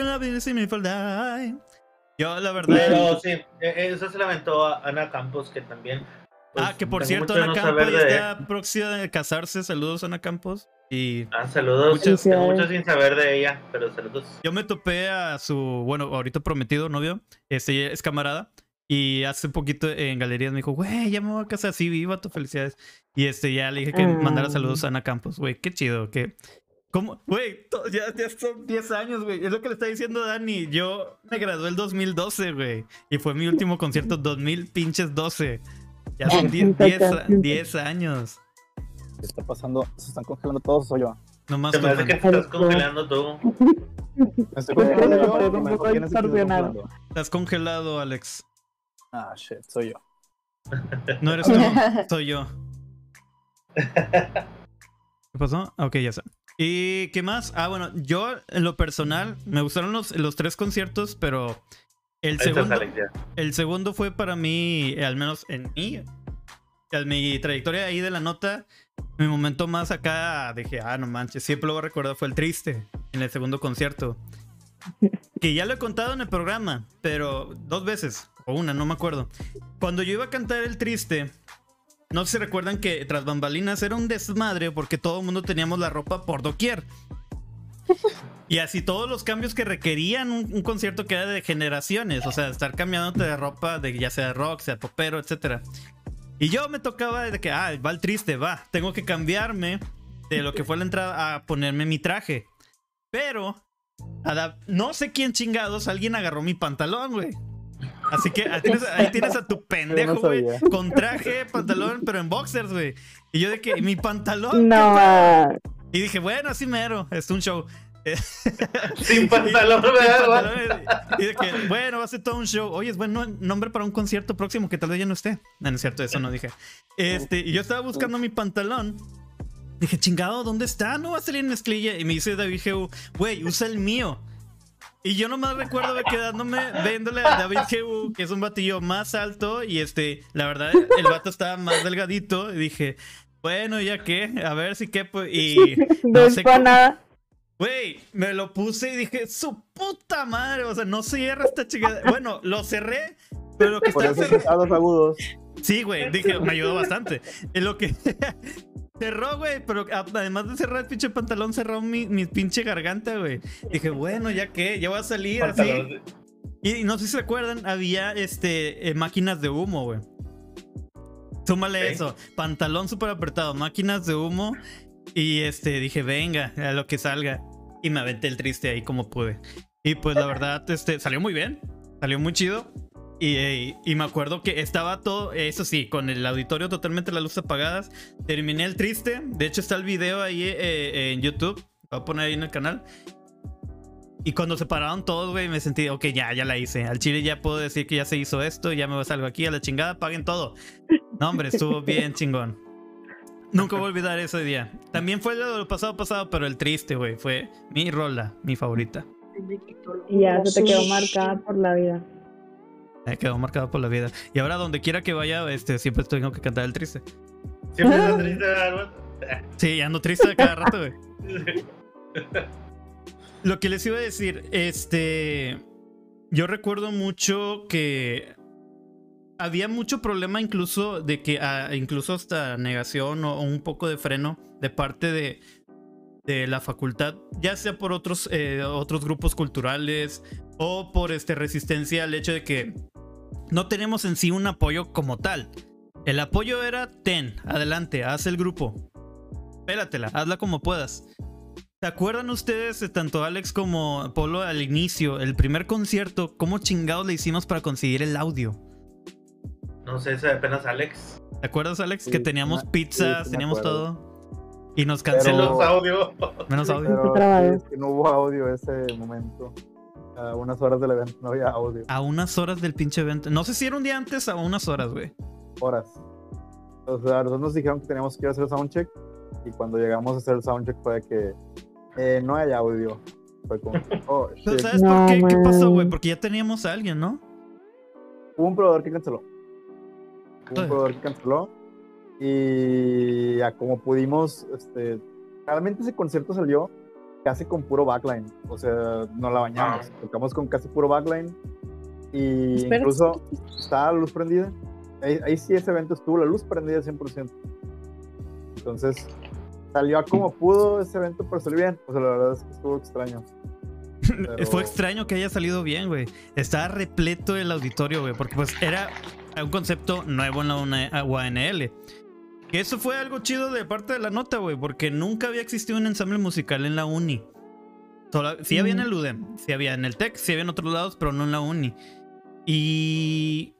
yo la verdad. Pero sí, e, eso se lamentó a Ana Campos, que también pues, ah, que por cierto, Ana no Campos ya de- está próxima de casarse. Saludos, Ana Campos. Y Ah, saludos. Muchas- Tengo mucho sin saber de ella, pero saludos. yo me topé a su, bueno, ahorita prometido novio. Este es camarada. Y hace poquito en galerías me dijo, güey, ya me voy a casar. Sí, viva tu felicidades. Y este, ya le dije que Ah. mandara saludos a Ana Campos, güey. Qué chido, que. ¿Cómo? Güey, ya, ya son 10 años, güey. Es lo que le está diciendo Dani. Yo me gradué el 2012, güey. Y fue mi último concierto 2000 pinches 12. Ya son 10, 10, 10 años. ¿Qué está pasando? ¿Se están congelando todos o soy yo? Nomás hace toman. que te estás congelando tú. Estás congelado, Alex. Ah, shit, soy yo. No eres tú, soy yo. ¿Qué pasó? Ok, ya sé. ¿Y qué más? Ah, bueno, yo en lo personal me gustaron los, los tres conciertos, pero el segundo, el segundo fue para mí, al menos en mí, en mi trayectoria ahí de la nota, mi momento más acá dije, ah, no manches, siempre lo voy a recordar, fue el triste en el segundo concierto. Que ya lo he contado en el programa, pero dos veces, o una, no me acuerdo. Cuando yo iba a cantar el triste, no sé si recuerdan que tras bambalinas era un desmadre porque todo el mundo teníamos la ropa por doquier. Y así todos los cambios que requerían un, un concierto que era de generaciones, o sea, estar cambiándote de ropa, de ya sea rock, sea popero, etcétera. Y yo me tocaba de que, ah, va el triste, va, tengo que cambiarme de lo que fue la entrada a ponerme mi traje. Pero, no sé quién chingados, alguien agarró mi pantalón, güey. Así que ahí tienes, ahí tienes a tu pendejo, güey, con traje, pantalón, pero en boxers, güey. Y yo de que, mi pantalón. No, ¿qué y dije, bueno, así mero, es un show. Sin pantalón, Y de que, bueno, va a ser todo un show. Oye, es buen no- nombre para un concierto próximo que tal vez ya no esté. No, no es cierto, eso no dije. Este, y yo estaba buscando mi pantalón. Dije, chingado, ¿dónde está? No va a salir en mezclilla. Y me dice David Geu, güey, usa el mío. Y yo nomás recuerdo de quedándome viéndole a David Geu, que es un batillo más alto. Y este, la verdad, el vato estaba más delgadito. Y dije, bueno, ¿ya qué? A ver si qué. pues, Y no no es sé para nada. Güey, me lo puse y dije, su puta madre, o sea, no cierra esta chingada. Bueno, lo cerré, pero lo que Por está cerrado. agudos. Sí, güey, dije, me ayudó bastante. En lo que. Cerró, güey, pero además de cerrar el pinche pantalón, cerró mi, mi pinche garganta, güey. Dije, bueno, ya que, ya voy a salir así. Y no sé si se acuerdan, había este eh, máquinas de humo, güey. Súmale eso, pantalón súper apretado, máquinas de humo. Y este, dije, venga, a lo que salga. Y me aventé el triste ahí como pude. Y pues la verdad, este, salió muy bien. Salió muy chido. Y, eh, y me acuerdo que estaba todo, eso sí, con el auditorio totalmente las luces apagadas. Terminé el triste. De hecho, está el video ahí eh, en YouTube. Lo voy a poner ahí en el canal. Y cuando se pararon todos, güey, me sentí, ok, ya, ya la hice. Al chile ya puedo decir que ya se hizo esto, ya me salgo aquí a la chingada, paguen todo. No, hombre, estuvo bien chingón. Nunca voy a olvidar ese día. También fue lo del pasado pasado, pero el triste, güey, fue mi rola, mi favorita. Y ya se te quedó marcada por la vida. Me quedó marcado por la vida. Y ahora donde quiera que vaya, este, siempre tengo que cantar el triste. Siempre está triste, ¿verdad? Sí, ando triste a cada rato, güey. Lo que les iba a decir, este. Yo recuerdo mucho que había mucho problema, incluso de que, ah, incluso hasta negación o, un poco de freno de parte de, de la facultad, ya sea por otros, eh, otros grupos culturales o por este, resistencia al hecho de que no tenemos en sí un apoyo como tal. El apoyo era, ten, adelante, haz el grupo. Pélatela, hazla como puedas. ¿Se acuerdan ustedes, eh, tanto Alex como Polo, al inicio, el primer concierto, cómo chingados le hicimos para conseguir el audio? No sé, eso apenas Alex. ¿Te acuerdas, Alex? Sí, que teníamos sí, pizzas, sí teníamos acuerdo. todo. Y nos Pero- canceló. Los audio. Menos audio. Pero trabado. sí, es que no hubo audio ese momento. A unas horas del evento no había audio. A unas horas del pinche evento. No sé si era un día antes o unas horas, güey. Horas. O sea, nosotros nos dijeron que teníamos que ir a hacer el soundcheck. Y cuando llegamos a hacer el soundcheck fue que eh, no hay audio. Fue como, oh, shit. ¿Sabes No, por qué? ¿Qué pasó, güey? Porque ya teníamos a alguien, ¿no? Hubo un proveedor que canceló. Ah. un proveedor que canceló. Y a como pudimos, este, realmente ese concierto salió casi con puro backline. O sea, no la bañamos. Tocamos con casi puro backline. Y Espera. incluso estaba la luz prendida. Ahí, ahí sí ese evento estuvo la luz prendida 100%. Entonces, salió a como pudo ese evento, pero salió bien. O sea, la verdad es que estuvo extraño. Pero- Fue extraño que haya salido bien, güey. Estaba repleto el auditorio, güey, porque pues era un concepto nuevo en la UANL. Que eso fue algo chido de parte de la nota, güey, porque nunca había existido un ensamble musical en la uni. Solo- sí había en el UDEM, sí había en el TEC, sí había en otros lados, pero no en la uni. Y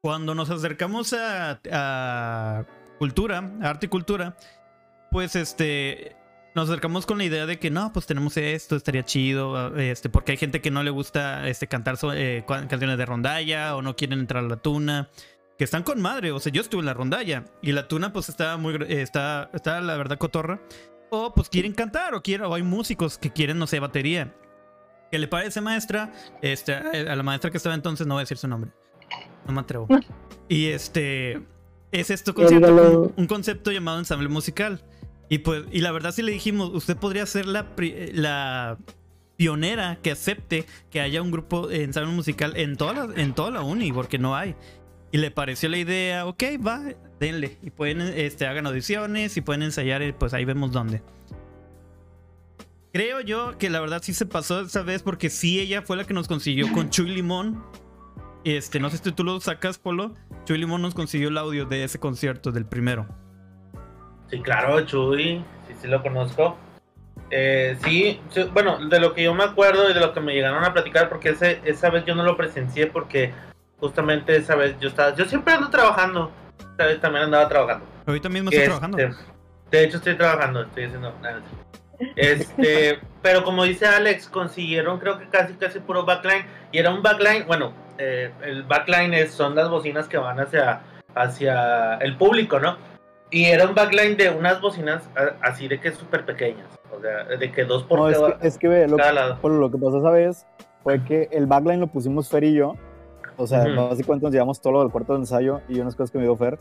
cuando nos acercamos a, a cultura, a arte y cultura, pues este nos acercamos con la idea de que no, pues tenemos esto, estaría chido, este, porque hay gente que no le gusta este, cantar so- eh, canciones de rondalla o no quieren entrar a la tuna, que están con madre, o sea, yo estuve en la rondalla y la tuna pues estaba muy, eh, está, está la verdad cotorra, o pues quieren cantar o, quieren, o hay músicos que quieren, no sé, batería. ¿Qué le parece, maestra? Este, a la maestra que estaba entonces, no voy a decir su nombre, no me atrevo. Y este, es esto concepto, un, un concepto llamado ensamble musical. Y pues, y la verdad sí le dijimos, usted podría ser la, pri- la pionera que acepte que haya un grupo de musical en toda la, en toda la uni, porque no hay. Y le pareció la idea, ok, va, denle. Y pueden, este, hagan audiciones y pueden ensayar, y pues ahí vemos dónde. Creo yo que la verdad sí se pasó esa vez porque sí ella fue la que nos consiguió con Chuy Limón. Este, no sé si tú lo sacas, Polo. Chuy Limón nos consiguió el audio de ese concierto, del primero. Sí, claro, Chuy, sí, sí lo conozco. Eh, sí, sí, bueno, de lo que yo me acuerdo y de lo que me llegaron a platicar, porque ese, esa vez yo no lo presencié porque justamente esa vez yo estaba, yo siempre ando trabajando, esta vez también andaba trabajando. Ahorita mismo estoy Este, trabajando. De hecho estoy trabajando, estoy haciendo. Este, pero como dice Alex, consiguieron creo que casi casi puro backline y era un backline, bueno, eh, el backline es, son las bocinas que van hacia hacia el público, ¿no? Y era un backline de unas bocinas así de que súper pequeñas, o sea, de que dos por No, es que, es que ve, lo. Por lo que pasó esa vez fue que el backline lo pusimos Fer y yo. O sea, Ujú. básicamente nos llevamos todo lo del cuarto de ensayo y unas cosas que me dio Fer.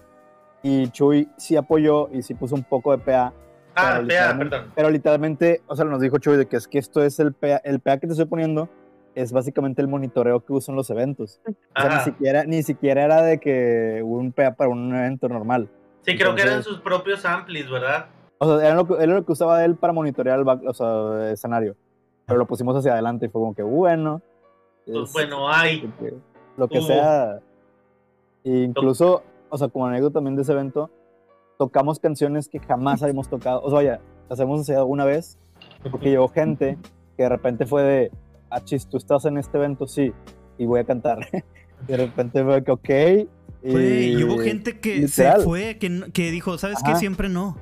Y Chuy sí apoyó y sí puso un poco de PA. Ah, literalmente- perdón. Pero literalmente, o sea, nos dijo Chuy de que es que esto es el PA, el PA que te estoy poniendo es básicamente el monitoreo que usan los eventos. O sea, ni siquiera, ni siquiera era de que un PA para un evento normal. Sí, creo que eran Entonces- sus propios amplis, ¿verdad? O sea, era lo que, era lo que usaba él para monitorear el, back- o sea, el escenario. Pero lo pusimos hacia adelante y fue como que, bueno. Pues es- bueno, hay. lo que, lo que Hubo. sea. E incluso, o sea, como anécdota también de ese evento, tocamos canciones que jamás habíamos tocado. O sea, vaya, las hemos ensayado una vez, porque llegó gente que de repente fue de, ah, chis, tú estás en este evento, sí, y voy a cantar. y de repente fue que, ok. Y, Güey, y hubo gente que literal. se fue, que, que dijo, ¿sabes qué? Siempre no.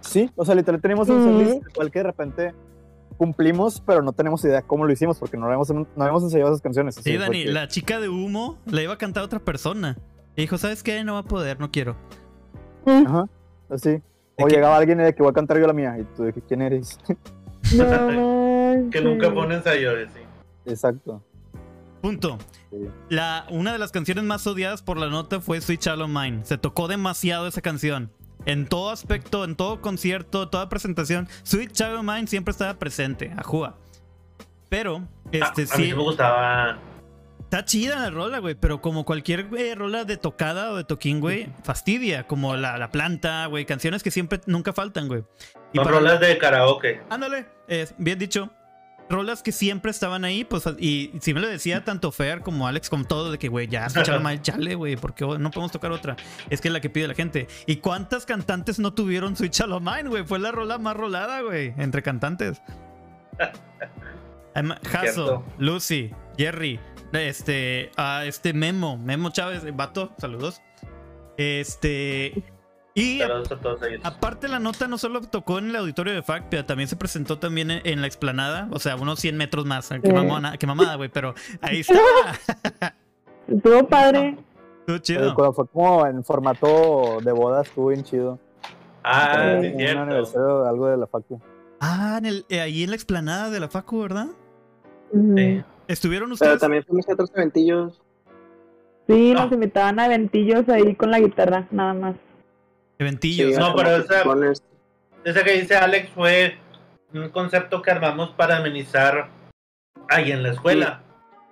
Sí, o sea, literal tenemos un Ujú. servicio igual que de repente cumplimos, pero no tenemos idea cómo lo hicimos porque no habíamos, no habíamos ensayado esas canciones. Sí, fue Dani, la chica de humo la iba a cantar otra persona. Y dijo, ¿sabes qué? No va a poder, no quiero. Ajá, así. ¿De O llegaba alguien y de que voy a cantar yo la mía. Y tú de que, ¿quién eres? No Que nunca pone ensayos, sí. Exacto. Punto. La, una de las canciones más odiadas por la nota fue Sweet Shallow Mine. Se tocó demasiado esa canción. En todo aspecto, en todo concierto, toda presentación, Sweet Shallow Mine siempre estaba presente, ajúa. Pero, este a, a mí sí, sí me gustaba. está chida la rola, güey, pero como cualquier eh, rola de tocada o de toquín, güey, fastidia, como la, la planta, güey, canciones que siempre, nunca faltan, güey. Y para- rolas de karaoke. Ándale, eh, bien dicho. Rolas que siempre estaban ahí, pues, y si me lo decía tanto Fer como Alex, como todo, de que, güey, ya escucharon mal, chale, güey, porque no podemos tocar otra. Es que es la que pide la gente. ¿Y cuántas cantantes no tuvieron Switch Shallow Mine, güey? Fue la rola más rolada, güey, entre cantantes. Hasso, Cierto. Lucy, Jerry, este, a este Memo, Memo Chávez, eh, vato, saludos. Este, y a. Aparte la nota no solo tocó en el auditorio de FACPIA, también se presentó también en, en la explanada, o sea, unos 100 metros más. Qué, Sí. mamona- qué mamada, güey, pero ahí estaba. Estuvo padre. Estuvo Pero chido. cuando fue como en formato de boda, estuvo bien chido. Ah, sí, un cierto. aniversario de algo de la facu. Ah, en el- eh, ahí en la explanada de la Facu, ¿verdad? Sí. ¿Estuvieron Pero ustedes? también fuimos a otros eventillos. Sí, No. nos invitaban a eventillos ahí con la guitarra, nada más. Eventillos. Sí, No, pero esa-. Ese que dice Alex fue un concepto que armamos para amenizar ahí en la escuela.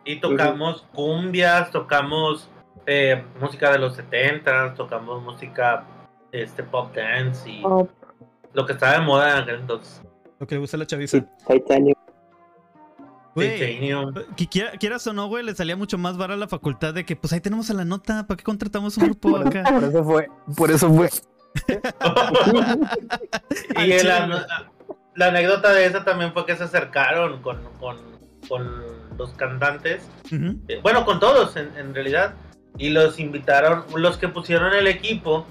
Y tocamos cumbias, tocamos eh, música de los 70, tocamos música este pop dance y Oh, lo que estaba de moda en aquel entonces. Lo que le gusta a la chaviza. Sí, Titanic. Güey, Titanium. que quiera- quieras o no, güey, le salía mucho más vara a la facultad de que, pues ahí tenemos a la nota, ¿para qué contratamos un grupo acá? Por eso fue, por eso fue. Y la, anécdota de esa también fue que se acercaron con, con, con los cantantes. Eh, bueno, con todos en, en realidad. Y los invitaron, los que pusieron el equipo,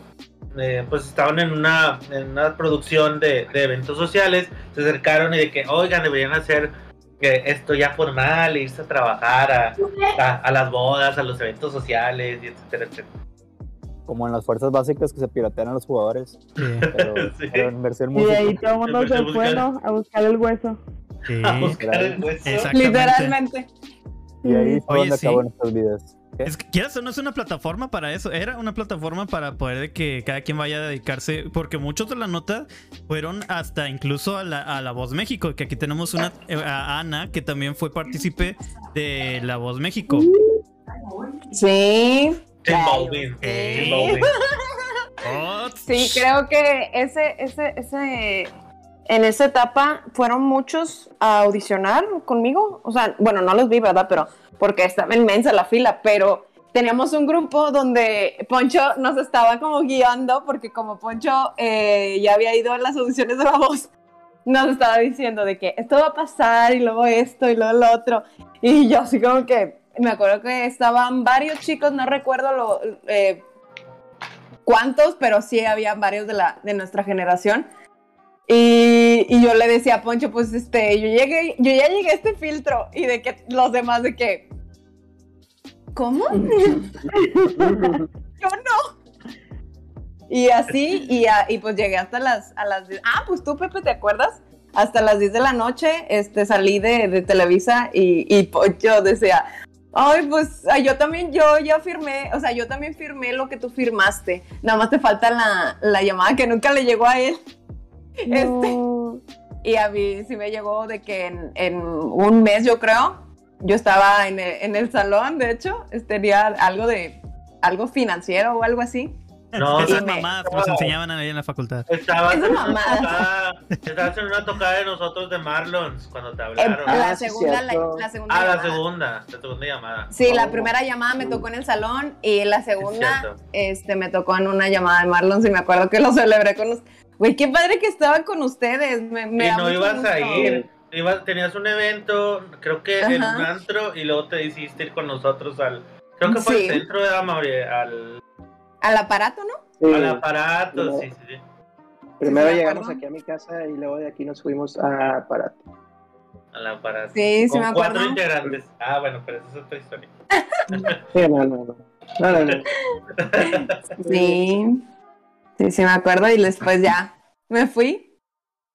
eh, pues estaban en una, en una producción de, de eventos sociales, se acercaron y de que, oigan, deberían hacer esto ya formal, irse a trabajar a, a, a las bodas, a los eventos sociales, y etcétera, etcétera. Como en las fuerzas básicas que se piratean a los jugadores. Sí, Pero, Sí. pero en versión Y música. de ahí todo el mundo se fue. A buscar el hueso. sí. A buscar el hueso. Literalmente. Y ahí fue Oye, donde sí. acabó nuestras vidas. ¿Qué? Es que quieras o no es una plataforma para eso. Era una plataforma para poder de que cada quien vaya a dedicarse. Porque muchos de la nota fueron hasta incluso a la, a la Voz México. Que aquí tenemos una eh, a Ana, que también fue partícipe de la Voz México. Sí. Claro, Sí, creo que ese, ese, ese, en esa etapa fueron muchos a audicionar conmigo. O sea, bueno, no los vi, ¿verdad? Pero porque estaba inmensa la fila, pero teníamos un grupo donde Poncho nos estaba como guiando, porque como Poncho eh, ya había ido a las audiciones de la voz, nos estaba diciendo de que esto va a pasar y luego esto y luego lo otro. Y yo así como que, me acuerdo que estaban varios chicos, no recuerdo lo... eh, cuántos, pero sí había varios de, la, de nuestra generación. Y, y yo le decía a Poncho, pues este, yo llegué, yo ya llegué a este filtro y de que los demás de que, ¿cómo? yo no. Y así, y, a- y pues llegué hasta las, a las, ah, pues tú Pepe, ¿te acuerdas? Hasta las 10 de la noche, este, salí de, de Televisa y, y Poncho decía, Ay, pues yo también, yo ya firmé, o sea, yo también firmé lo que tú firmaste. Nada más te falta la, la llamada que nunca le llegó a él. Este, No. y a mí sí me llegó de que en, en un mes, yo creo, yo estaba en el, en el salón, de hecho, tenía algo de, algo financiero o algo así. No, Esas me- mamadas que nos enseñaban ahí en la facultad. Estabas en, una estabas en una tocada de nosotros de Marlons cuando te Eh, hablaron. Ah, la sí, segunda, la, la segunda Ah, la llamada. segunda, la segunda llamada. Sí, la Oh. primera llamada me tocó en el salón y la segunda este, me tocó en una llamada de Marlon y me acuerdo que lo celebré con los... Güey, qué padre que estaba con ustedes. Me, me y no ibas gusto. a ir. Ibas, tenías un evento, creo que en un antro, y luego te decidiste ir con nosotros al. Creo que fue Sí. al centro de Amaury, al, Al aparato, ¿no? Sí. al aparato. Sí, sí, sí. Primero Sí, llegamos aquí a mi casa y luego de aquí nos fuimos a Aparato. Al aparato. Sí, sí Con me cuatro acuerdo. integrantes. Ah, bueno, pero esa es otra historia. Sí, no, no, no. No, no, no. Sí. Sí, sí me acuerdo y después ya me fui.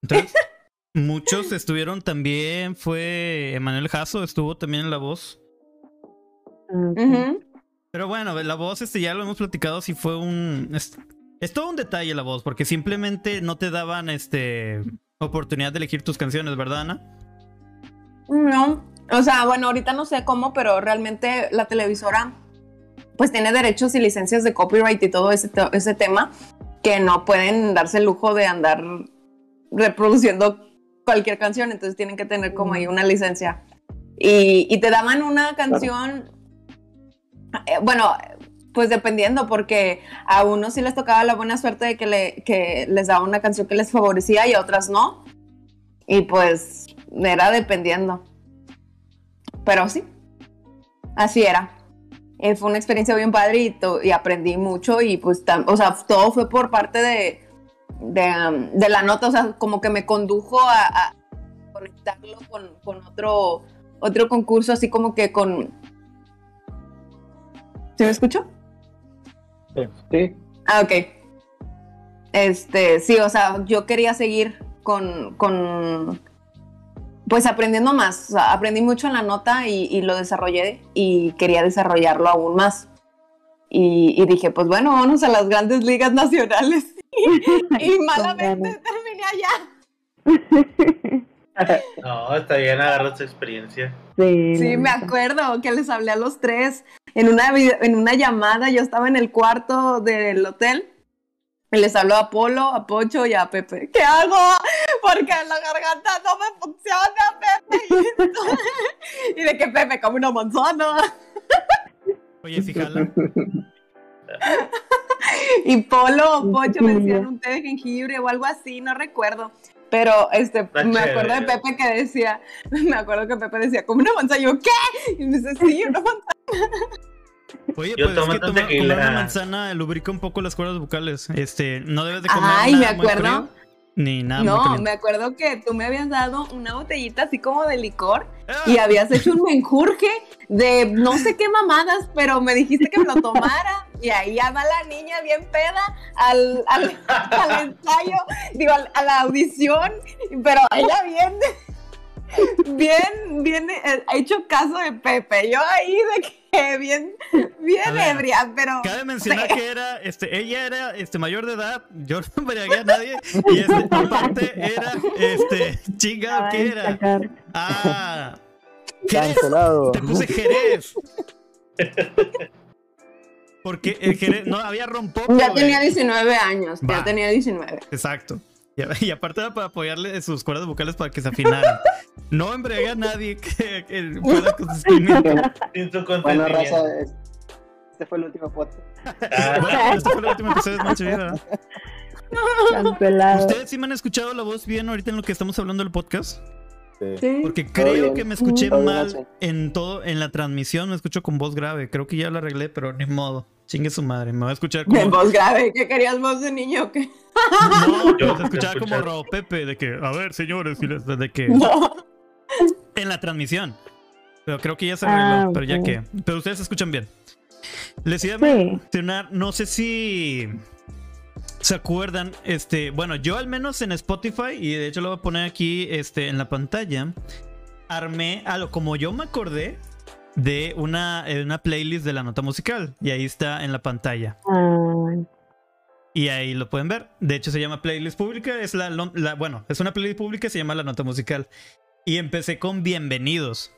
Entonces, muchos estuvieron también. Fue Emanuel Jasso, estuvo también en la voz. Ujú. Pero bueno, la voz, este ya lo hemos platicado, si fue un. Es, es todo un detalle la voz, porque simplemente no te daban este oportunidad de elegir tus canciones, ¿verdad, Ana? No, o sea, bueno, ahorita no sé cómo, pero realmente la televisora pues tiene derechos y licencias de copyright y todo ese, ese tema que no pueden darse el lujo de andar reproduciendo cualquier canción, entonces tienen que tener como ahí una licencia. Y, y te daban una canción, eh, bueno, pues dependiendo, porque a unos sí les tocaba la buena suerte de que, le, que les daba una canción que les favorecía y a otras no. Y pues era dependiendo. Pero sí, así era. Eh, fue una experiencia bien padre y, y aprendí mucho y pues, o sea, todo fue por parte de, de, um, de la nota, o sea, como que me condujo a, a conectarlo con, con otro, otro concurso, así como que con... ¿Sí me escucho? Sí. Ah, ok. Este, sí, o sea, yo quería seguir con, con pues aprendiendo más. O sea, aprendí mucho en la nota y, y lo desarrollé y quería desarrollarlo aún más. Y, y dije, pues bueno, vámonos a las grandes ligas nacionales. y malamente terminé allá. No, está bien, agarras experiencia. Sí, Sí, me acuerdo que les hablé a los tres en una, video- en una llamada. Yo estaba en el cuarto del hotel y les habló a Polo, a Pocho y a Pepe. ¿Qué hago? Porque la garganta no me funciona, Pepe. y de que Pepe come una manzana. Oye, fíjala. Y Polo o Pocho me decían un té de jengibre o algo así, no recuerdo. Pero este, Está me acuerdo de. Pepe que decía, me acuerdo que Pepe decía, como una manzana. Y yo, ¿qué? Y me dice, sí, una manzana. Oye, Yo pues es que tómate toma- tequila. comer una manzana lubrica un poco las cuerdas vocales. Este, no debes de comer Ay, nada me muy acuerdo. frío, ni nada No, me acuerdo que tú me habías dado una botellita así como de licor Ah, y habías hecho un menjurje de no sé qué mamadas, pero me dijiste que me lo tomara y ahí ya va la niña bien peda al, al, al ensayo, digo, al- a la audición, pero ella bien, bien, bien, eh, ha hecho caso de Pepe, yo ahí de que bien, bien ver, ebria, pero... Cabe mencionar que era, este, ella era este mayor de edad, yo no embriagué a nadie, y este, aparte era, este, chinga, ¿qué era? sacar. Ah, Jerez, Cancelado. te puse Jerez. Porque el Jerez, no, había rompoco. Ya tenía 19 años, Va. ya tenía 19. Exacto. Y, y aparte era para apoyarle sus cuerdas vocales para que se afinaran. No embriagué a nadie que, que pueda con. Sin su Bueno, raza, es- este fue el último podcast. Ah, Bueno, este fue el último episodio de Noche Vida. ¿Ustedes sí me han escuchado la voz bien ahorita en lo que estamos hablando del podcast? Sí. Porque creo bien. que me escuché mal en todo, en la transmisión, me escucho con voz grave. Creo que ya lo arreglé, pero ni modo. Chingue su madre, me va a escuchar como. De voz grave, ¿qué querías voz de niño o qué? No, yo escuchaba como. Ro Pepe, de que, a ver, señores, y les- de que. No. En la transmisión. Pero creo que ya se arregló, Ah, pero ya que. Pero ustedes se escuchan bien. Les iba a mencionar, no sé si se acuerdan, este, bueno, yo al menos en Spotify, y de hecho lo voy a poner aquí este, en la pantalla, armé algo como yo me acordé de una, eh, una playlist de la nota musical. Y ahí está en la pantalla. Y ahí lo pueden ver. De hecho, se llama playlist pública. Es la, la- bueno, es una playlist pública, se llama la nota musical. Y empecé con bienvenidos.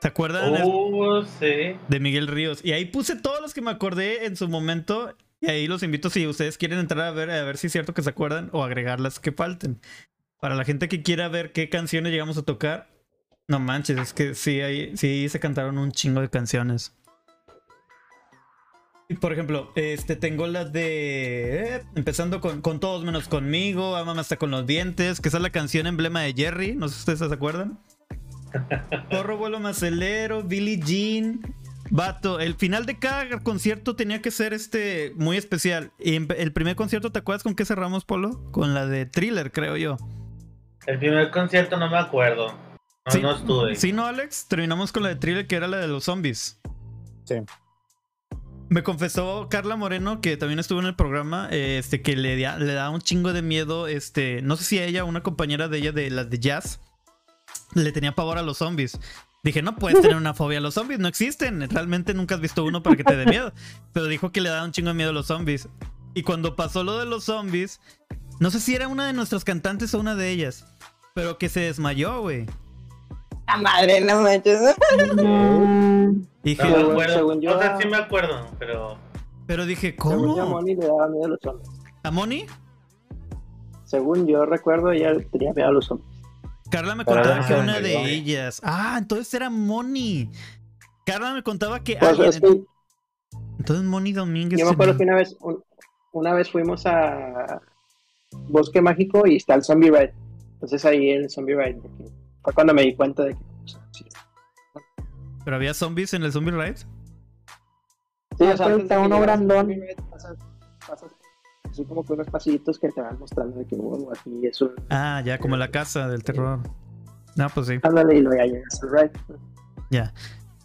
¿Se acuerdan Oh, sí. de Miguel Ríos? Y ahí puse todos los que me acordé en su momento. Y ahí los invito si ustedes quieren entrar a ver, a ver si es cierto que se acuerdan o agregar las que falten. Para la gente que quiera ver qué canciones llegamos a tocar, no manches, es que sí, ahí, sí se cantaron un chingo de canciones. Por ejemplo, este tengo las de. eh, empezando con, con todos menos conmigo, Amame hasta con los dientes, que esa es la canción emblema de Jerry, no sé si ustedes se acuerdan. Corro, vuelo macelero, Billie Jean. Vato, el final de cada concierto tenía que ser este muy especial. Y en- el primer concierto, ¿te acuerdas con qué cerramos, Polo? Con la de Thriller, creo yo. El primer concierto no me acuerdo. No, Sí. no estuve. Sí, no, Alex. Terminamos con la de Thriller, que era la de los zombies. Sí. Me confesó Carla Moreno, que también estuvo en el programa, eh, este, que le, da- le da un chingo de miedo, este, no sé si a ella, una compañera de ella de las de jazz, le tenía pavor a los zombies. Dije, no puedes tener una fobia a los zombies, no existen. Realmente nunca has visto uno para que te dé miedo. Pero dijo que le da un chingo de miedo a los zombies. Y cuando pasó lo de los zombies, no sé si era una de nuestras cantantes o una de ellas, pero que se desmayó, güey. Madre, no manches. Dije, No me Según- acuerdo. según yo- O sea, sí me acuerdo, pero. pero dije, Según yo, a ¿cómo? Moni le daba miedo a los hombres. ¿A Moni? Según yo recuerdo, ella tenía miedo a los hombres. Carla me contaba que una una de ellas. Ah, entonces era Moni. Carla me contaba que Pues, alguien- es que Entonces Moni Domínguez. yo me acuerdo que una vez, un- una vez fuimos a Bosque Mágico y está el Zombie Ride. Entonces ahí el Zombie Ride fue cuando me di cuenta de que pues, sí, Pero había zombies en el Zombie Ride. Sí, Ah, o sea, pues antes de uno grandón. Pasas, pasas así como que unos pasillitos que te van mostrando de que hubo aquí es un... Ah, ya, como la casa del terror. No, pues sí. Ándale y luego ya llegas al ride. Ya.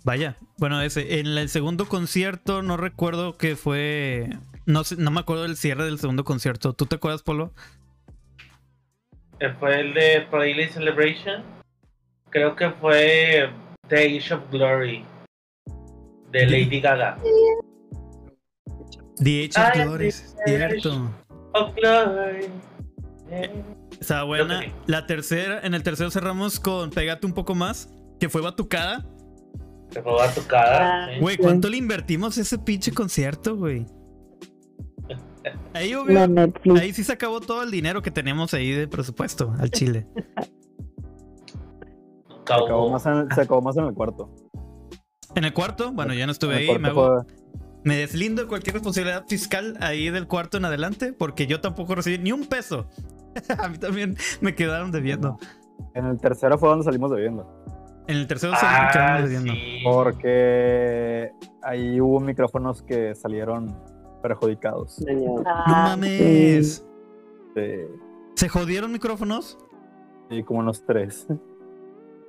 Vaya. Bueno, ese. En el segundo concierto, no recuerdo que fue. No sé, no me acuerdo del cierre del segundo concierto. ¿Tú te acuerdas, Polo? eh, Fue el de Playlist Celebration. Creo que fue The Age of Glory. De Lady Gaga. The Age of Glory, cierto. Of Glory. Estaba buena. Que sí. La tercera, en el tercero cerramos con Pégate un poco más, que fue batucada. Se fue batucada. Ah, sí. Güey. ¿cuánto le invertimos a ese pinche concierto, güey? Ahí, obvio, ahí sí se acabó todo el dinero que teníamos ahí de presupuesto al Chile. Se acabó, más en el, se acabó más en el cuarto. En el cuarto, bueno, ya no estuve ahí. Me, cuarto hago- fue- me deslindo de cualquier responsabilidad fiscal ahí del cuarto en adelante, porque yo tampoco recibí ni un peso. a mí también me quedaron debiendo. En el tercero fue donde salimos bebiendo. En el tercero se Ah, debiendo. sí. Porque ahí hubo micrófonos que salieron perjudicados. No Ah, mames. Sí, ¿Se jodieron micrófonos? y como unos tres.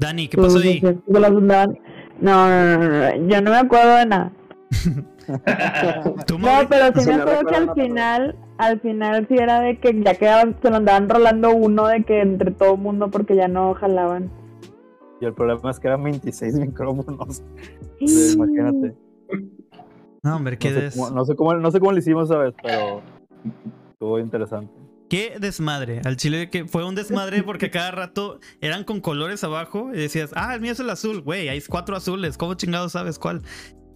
Dani, ¿qué pasó ahí? No, no, no, no, yo no me acuerdo de nada. ¿Tú, No, pero sí Si me acuerdo que al final, al final sí era de que ya quedaban, se lo andaban rolando uno de que entre todo el mundo porque ya no jalaban. Y el problema es que eran 26 micrófonos. Sí, imagínate. No, hombre, qué, No sé, cómo, no, sé cómo, no sé cómo lo hicimos esa vez, pero estuvo interesante. Qué desmadre. Al chile que fue un desmadre porque cada rato eran con colores abajo y decías, ah, el mío es el azul, güey, hay cuatro azules, ¿cómo chingados sabes cuál?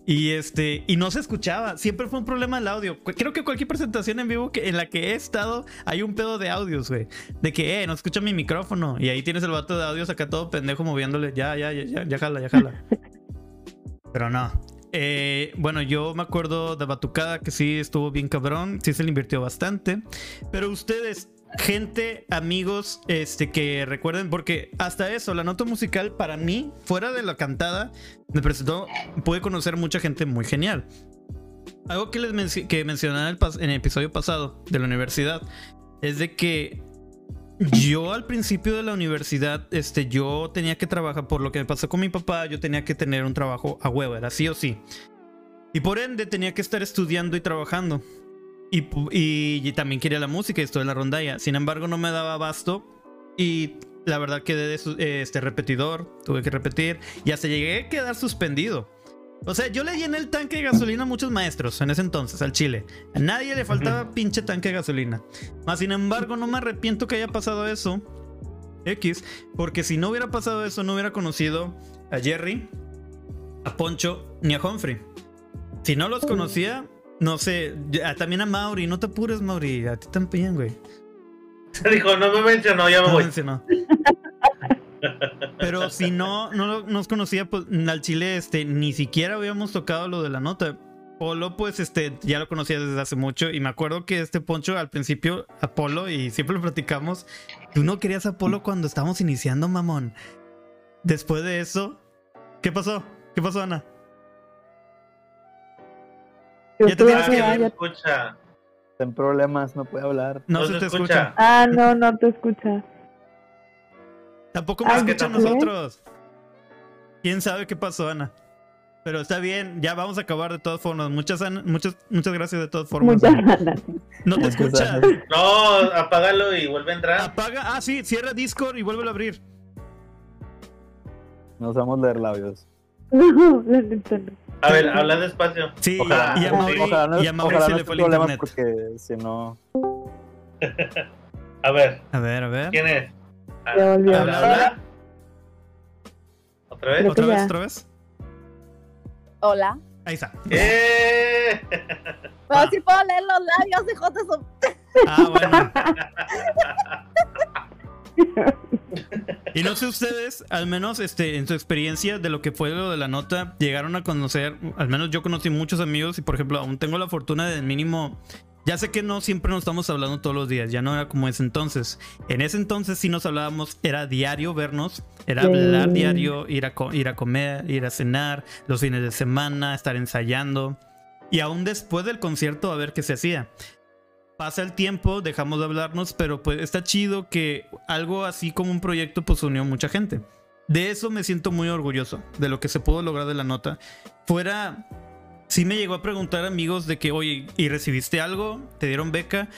Y este, y no se escuchaba, siempre fue un problema el audio. Creo que cualquier presentación en vivo que, en la que he estado hay un pedo de audios, güey. De que, eh, no escucha mi micrófono. Y ahí tienes el vato de audios acá todo pendejo moviéndole, ya, ya, ya, ya, ya jala, ya jala. Pero no. Eh, bueno, yo me acuerdo de Batucada que sí estuvo bien cabrón, sí se le invirtió bastante. Pero ustedes, gente, amigos, este que recuerden, porque hasta eso, la nota musical para mí, fuera de la cantada, me presentó, pude conocer mucha gente muy genial. Algo que les menci- que mencioné en el, pas- en el episodio pasado de la universidad es de que yo al principio de la universidad, este, yo tenía que trabajar, por lo que me pasó con mi papá, yo tenía que tener un trabajo a huevo, era sí o sí. Y por ende tenía que estar estudiando y trabajando. Y, y- también quería la música y estoy en la rondalla. Sin embargo, no me daba abasto. Y la verdad quedé de este repetidor, tuve que repetir. Y hasta llegué a quedar suspendido. O sea, yo le llené el tanque de gasolina a muchos maestros en ese entonces, al Chile. A nadie le faltaba pinche tanque de gasolina. Más sin embargo, no me arrepiento que haya pasado eso. X, porque si no hubiera pasado eso, no hubiera conocido a Jerry, a Poncho ni a Humphrey. Si no los conocía, No sé, ya- también a Mauri, no te apures, Mauri, a ti también, güey. Dijo, no me mencionó, ya me No voy. mencionó. Pero si no, no nos conocía, pues al chile, este, ni siquiera habíamos tocado lo de la nota. Polo, pues, este, ya lo conocía desde hace mucho. Y me acuerdo que este Poncho, al principio, Apolo, y siempre lo platicamos, tú no querías a Polo cuando estábamos iniciando, mamón. Después de eso, ¿qué pasó? ¿Qué pasó, Ana? Yo Ya te tienes que ya- escucha. Ten problemas, no puede hablar. No, No se se te escucha. escucha. Ah, no, no te escucha. Tampoco me Ah, escuchan ¿qué? nosotros. ¿Quién sabe qué pasó, Ana? Pero está bien, ya vamos a acabar de todas formas. Muchas, muchas, muchas gracias de todas formas. Muchas ganas. No te escuchas. gracias. No, apágalo y vuelve a entrar. Apaga. Ah, sí, cierra Discord y vuelve a abrir. No sabemos leer labios. No. A ver, habla despacio. Sí, Ojalá, y a Mauri, ojalá no, y a Mauri ojalá se no le fue el problemas internet. porque si no... A ver, A ver, a ver. ¿quién es? Ah, Ya volvió. Habla, habla. ¿Otra vez? ¿Otra vez, ya. otra vez? Hola. Ahí está. ¡Eh! Pero Ah. sí puedo leer los labios, hijos de su. Ah, bueno. Y no sé ustedes, al menos este, en su experiencia de lo que fue lo de la nota, llegaron a conocer, al menos yo conocí muchos amigos y por ejemplo aún tengo la fortuna de mínimo, ya sé que no siempre nos estamos hablando todos los días, ya no era como ese entonces. En ese entonces sí nos hablábamos, era diario vernos, era hablar diario, ir a, ir a comer, ir a cenar, los fines de semana, estar ensayando. Y aún después del concierto a ver qué se hacía pasa el tiempo, dejamos de hablarnos, pero pues está chido que algo así como un proyecto pues unió mucha gente. De eso me siento muy orgulloso, de lo que se pudo lograr de la nota. Fuera, sí me llegó a preguntar amigos de que, oye, ¿y recibiste algo? ¿Te dieron beca?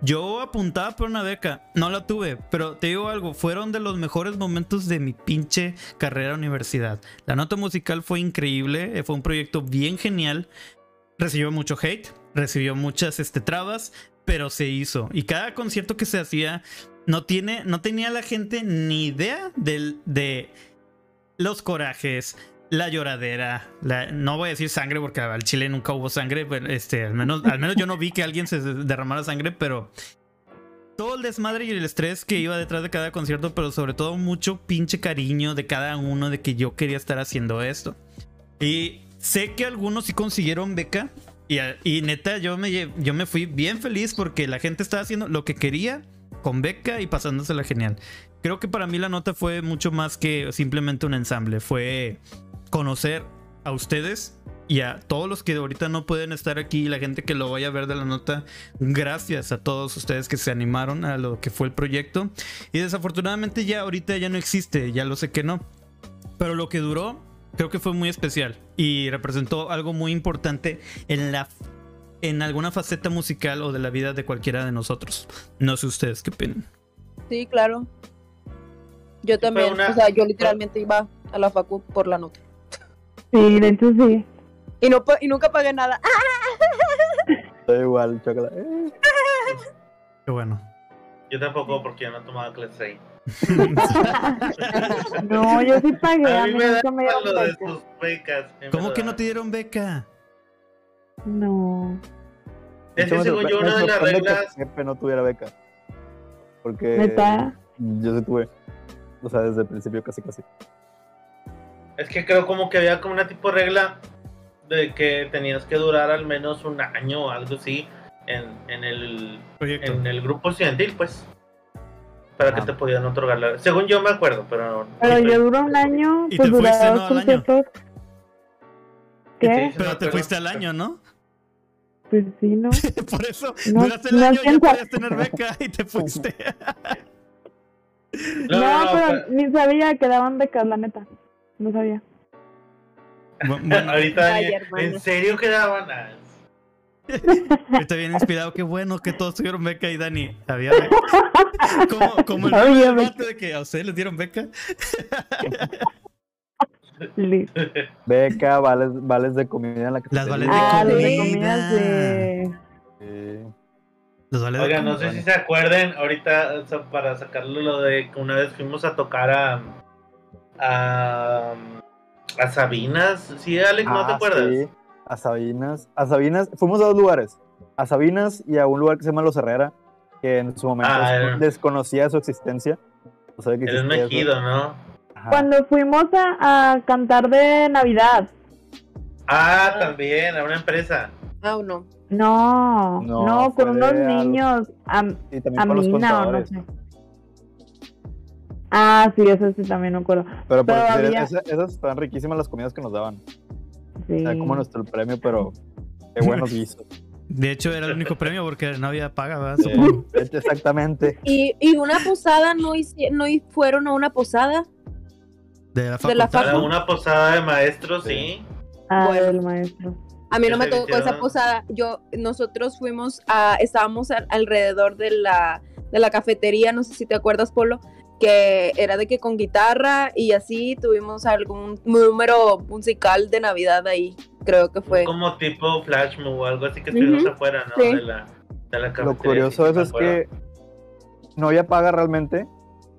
Yo apuntaba por una beca, no la tuve, pero te digo algo, fueron de los mejores momentos de mi pinche carrera universidad. La nota musical fue increíble, eh, fue un proyecto bien genial, recibió mucho hate, recibió muchas este, trabas, pero se hizo. Y cada concierto que se hacía no, tiene, no tenía la gente ni idea del, de los corajes, la lloradera, no voy a decir sangre porque al Chile nunca hubo sangre, pero este, al, menos, al menos yo no vi que alguien se derramara sangre, pero todo el desmadre y el estrés que iba detrás de cada concierto, pero sobre todo mucho pinche cariño de cada uno de que yo quería estar haciendo esto. Y sé que algunos sí consiguieron beca. Y, y neta, yo me, yo me fui bien feliz porque la gente estaba haciendo lo que quería con beca y pasándosela genial. Creo que para mí la nota fue mucho más que simplemente un ensamble. Fue conocer a ustedes y a todos los que ahorita no pueden estar aquí, la gente que lo vaya a ver de la nota. Gracias a todos ustedes que se animaron a lo que fue el proyecto. Y desafortunadamente ya ahorita ya no existe, ya lo sé que no. Pero lo que duró, creo que fue muy especial y representó algo muy importante en la en alguna faceta musical o de la vida de cualquiera de nosotros. No sé ustedes qué opinan. Sí, claro. Yo también. una- O sea, yo literalmente iba a la facu por la nota. Sí, de hecho sí. Y, no, y nunca pagué nada. Estoy igual, chocolate. Qué bueno. Yo tampoco, porque yo no tomaba clase ahí. No, yo sí pagué. A A mí mí me da nunca me lo de sus becas. mí ¿Cómo que no te dieron beca? No. Es que según yo, una de las que reglas. Pepe no tuviera beca. Porque Neta. yo sí tuve. O sea, desde el principio casi casi. Es que creo como que había como una tipo de regla de que tenías que durar al menos un año o algo así en, en el Proyecto. en el grupo estudiantil, pues. Para que Ah. te podían otorgar la... Según yo me acuerdo, pero... Pero yo duré un año, ¿Y pues te fuiste, ¿Qué? Pero te fuiste al año, ¿no? Pues sí, ¿no? Por eso No, duraste el no año y ya podías tener beca y te fuiste. No, No, no, no, pero pero- ni sabía que daban becas, la neta. No sabía. Bu- bueno, Ahorita, hermano. ¿en serio quedaban? Ah, Estoy bien inspirado. Qué bueno que todos tuvieron beca y Dani. Había beca. Como, como el Había beca. de que a ustedes les dieron beca. Beca, vales, vales de comida en la que Las vales de Ah, comida. de... Sí. Los vale de Oigan, no comida. sé si se acuerden, ahorita o sea, para sacarlo lo de que una vez fuimos a tocar a a, a Sabinas, ¿sí, Alex? ¿No te Ah, acuerdas? sí. a Sabinas. A Sabinas, fuimos a dos lugares. A Sabinas y a un lugar que se llama Los Herrera, que en su momento Ah, era- desconocía su existencia. Que existía eso. Mejido, ¿no? Ajá. Cuando fuimos a, a cantar de Navidad. Ah, también, a una empresa. Ah, o no. No, No, no, con unos niños. A, Y también a con los Mina o no contadores. sé. Ah, sí, eso sí también me acuerdo. Pero, por Pero había- esas, esas estaban riquísimas las comidas que nos daban. Sí. Era como nuestro premio, pero qué buenos guisos. De hecho, era el único premio porque no había paga, ¿verdad? Supongo. exactamente. ¿Y, y una posada no, hici- no fueron a una posada? De la de la facultad. Para una posada de maestros, Sí. sí. Ah, Bueno. del maestro. A mí ¿Qué no me tocó hicieron? esa posada. Yo, nosotros fuimos a, estábamos al- alrededor de la, de la cafetería, no sé si te acuerdas, Polo, que era de que con guitarra y así tuvimos algún número musical de Navidad ahí, creo que fue. Como tipo flash move o algo así que estuvimos Ujú, afuera, ¿no? sí. De la, de la Lo curioso es afuera. que no había paga realmente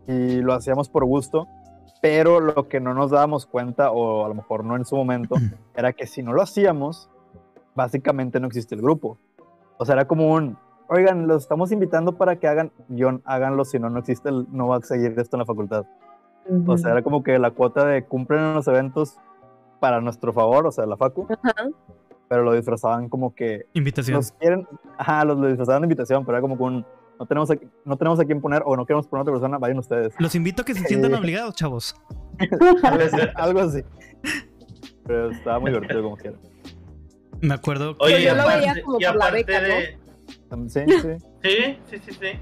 y lo hacíamos por gusto, pero lo que no nos dábamos cuenta, o a lo mejor no en su momento, era que si no lo hacíamos, básicamente no existe el grupo. O sea, era como un, oigan, los estamos invitando para que hagan, John, háganlo, si no, no existe, el- no va a seguir esto en la facultad. O sea, era como que la cuota de cumplen los eventos para nuestro favor, o sea, la facu, pero lo disfrazaban como que Invitación. nos quieren, ajá, los lo disfrazaban de invitación, pero era como que un, no tenemos, a, no tenemos a quién poner o no queremos poner a otra persona, vayan ustedes. Los invito a que se sientan obligados, chavos. algo, así. Pero estaba muy divertido como quiera. Me acuerdo. Pues Oye, yo lo aparte- veía como y por la aparte beca, ¿no? de- Sí, sí. Sí, sí, sí, sí.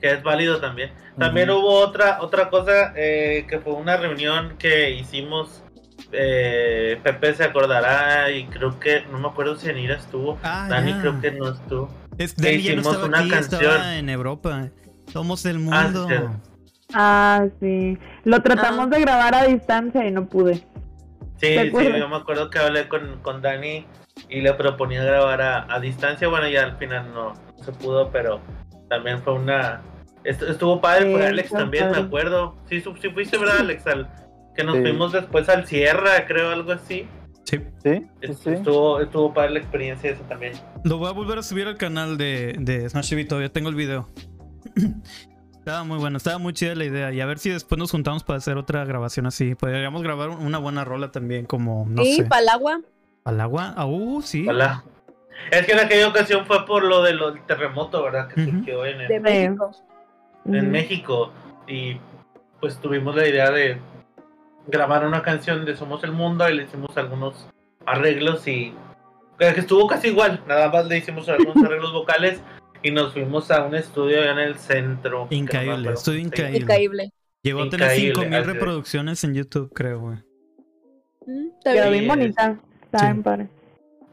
Que es válido también. También hubo otra otra cosa eh, que fue una reunión que hicimos. eh, Pepe se acordará y creo que no me acuerdo si Anira estuvo. Ah, Dani creo que no estuvo. Es, no hicimos una aquí, canción. en Europa. Somos el Ah, mundo. sí. Ah, sí. Lo tratamos Ah. de grabar a distancia y no pude. Sí, ¿Te sí, yo me acuerdo que hablé con, con Dani y le proponía grabar a, a distancia. Bueno, ya al final no, no se pudo, pero también fue una. estu- Estuvo padre Sí, por Alex también, me padre. acuerdo. Sí, su- sí fuiste, ¿verdad, Alex? Al, que nos Sí. fuimos después al Sierra, creo, algo así. Sí. Sí, sí, Est- sí. Estuvo, estuvo padre la experiencia esa también. Lo voy a volver a subir al canal de, de Smash TV. Todavía tengo el video. estaba muy bueno, estaba muy chida la idea. Y a ver si después nos juntamos para hacer otra grabación así. Podríamos grabar una buena rola también, como, no sé. para el agua. ¿Al agua? Ah, uh, sí. Hola. Es que en aquella ocasión fue por lo del terremoto, ¿verdad? Que Ujú. surgió en, el- de México. en. México y pues tuvimos la idea de grabar una canción de Somos el Mundo y le hicimos algunos arreglos y que estuvo casi igual, nada más le hicimos algunos arreglos vocales y nos fuimos a un estudio allá en el centro. no Increíble, estudio increíble. Increíble. Llegó a tener Increíble, 5000 así es. reproducciones en YouTube, creo, güey. Mm, está Quedó bien. bonita. Está Sí. bien padre.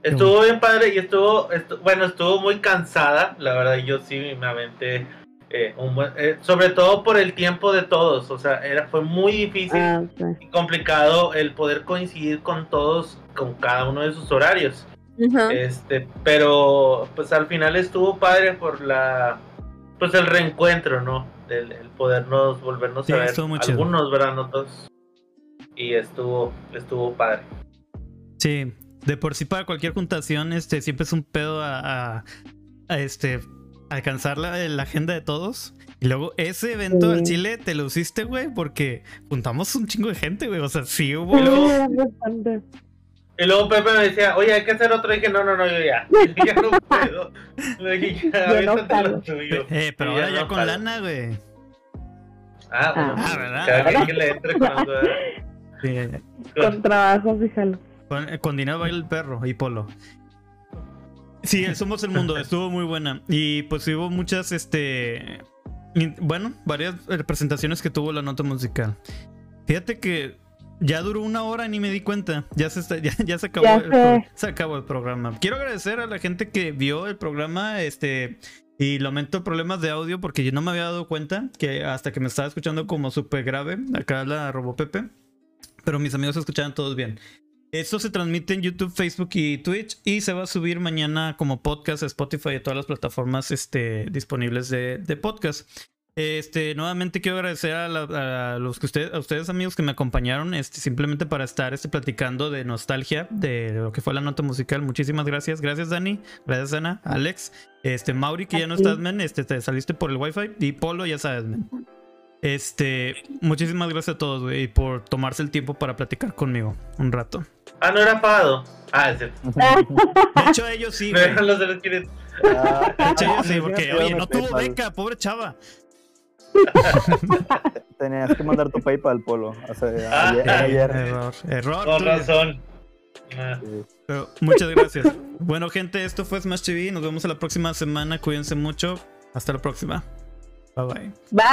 Estuvo bien padre y estuvo, estu- bueno, estuvo muy cansada, la verdad yo sí me aventé eh, un buen, eh, sobre todo por el tiempo de todos, o sea, era fue muy difícil Ah, y complicado el poder coincidir con todos, con cada uno de sus horarios. Este, pero pues al final estuvo padre por la pues el reencuentro, ¿no? El, el podernos volvernos Sí, a ver estuvo algunos, ¿verdad? No todos. Y estuvo estuvo padre. Sí, de por sí para cualquier juntación, este, siempre es un pedo a, a- a, este alcanzar la, la agenda de todos. Y luego ese evento Sí. al Chile te lo hiciste, güey, porque juntamos un chingo de gente, güey. O sea, sí hubo. Y luego- Sí, eran bastante. Y luego Pepe me decía, oye, hay que hacer otro. Y dije, no, no, no, yo ya. Yo ya no puedo. Le dije, ya, Yo no lo tuyo. Eh, pero Y ahora ya no con jalo. lana, güey. Ah, bueno. Ah, ¿verdad? Cada quien que le entre con. Sí, ya, ya. Con trabajo, fíjalo. Con, con dinero baila el perro y polo. Sí, el Somos el Mundo estuvo muy buena. Y pues hubo muchas, este. Bueno, varias representaciones que tuvo la nota musical. Fíjate que ya duró una hora y ni me di cuenta. Ya se, está- ya, ya se acabó Ya el, se acabó el programa. Quiero agradecer a la gente que vio el programa. Este. Y lamento problemas de audio porque yo no me había dado cuenta que hasta que me estaba escuchando como súper grave. Acá la robó Pepe. Pero mis amigos se escuchaban todos bien. Esto se transmite en YouTube, Facebook y Twitch y se va a subir mañana como podcast a Spotify y todas las plataformas este, disponibles de, de podcast. Este, nuevamente quiero agradecer a, la- a los que ustedes, a ustedes amigos que me acompañaron, este, simplemente para estar este, platicando de nostalgia de lo que fue la nota musical. Muchísimas gracias. Gracias, Dani. Gracias, Ana. Alex. Este, Mauri, que ya no A estás, men. Este, te saliste por el wifi. Y Polo, ya sabes, men. Este, muchísimas gracias a todos, güey, por tomarse el tiempo para platicar conmigo un rato. Ah, no era pagado. Ah, es cierto. De hecho, ellos sí, Me güey. dejan los de los. Ah, De hecho, ellos sí, porque, oye, no tuvo PayPal. beca, pobre chava. Tenías que mandar tu PayPal, Polo. O sea, Ah. ayer, ayer. Error, error. Con razón. Ah. Sí. Pero muchas gracias. bueno, gente, esto fue Smash TV. Nos vemos la próxima semana. Cuídense mucho. Hasta la próxima. Bye bye. Bye.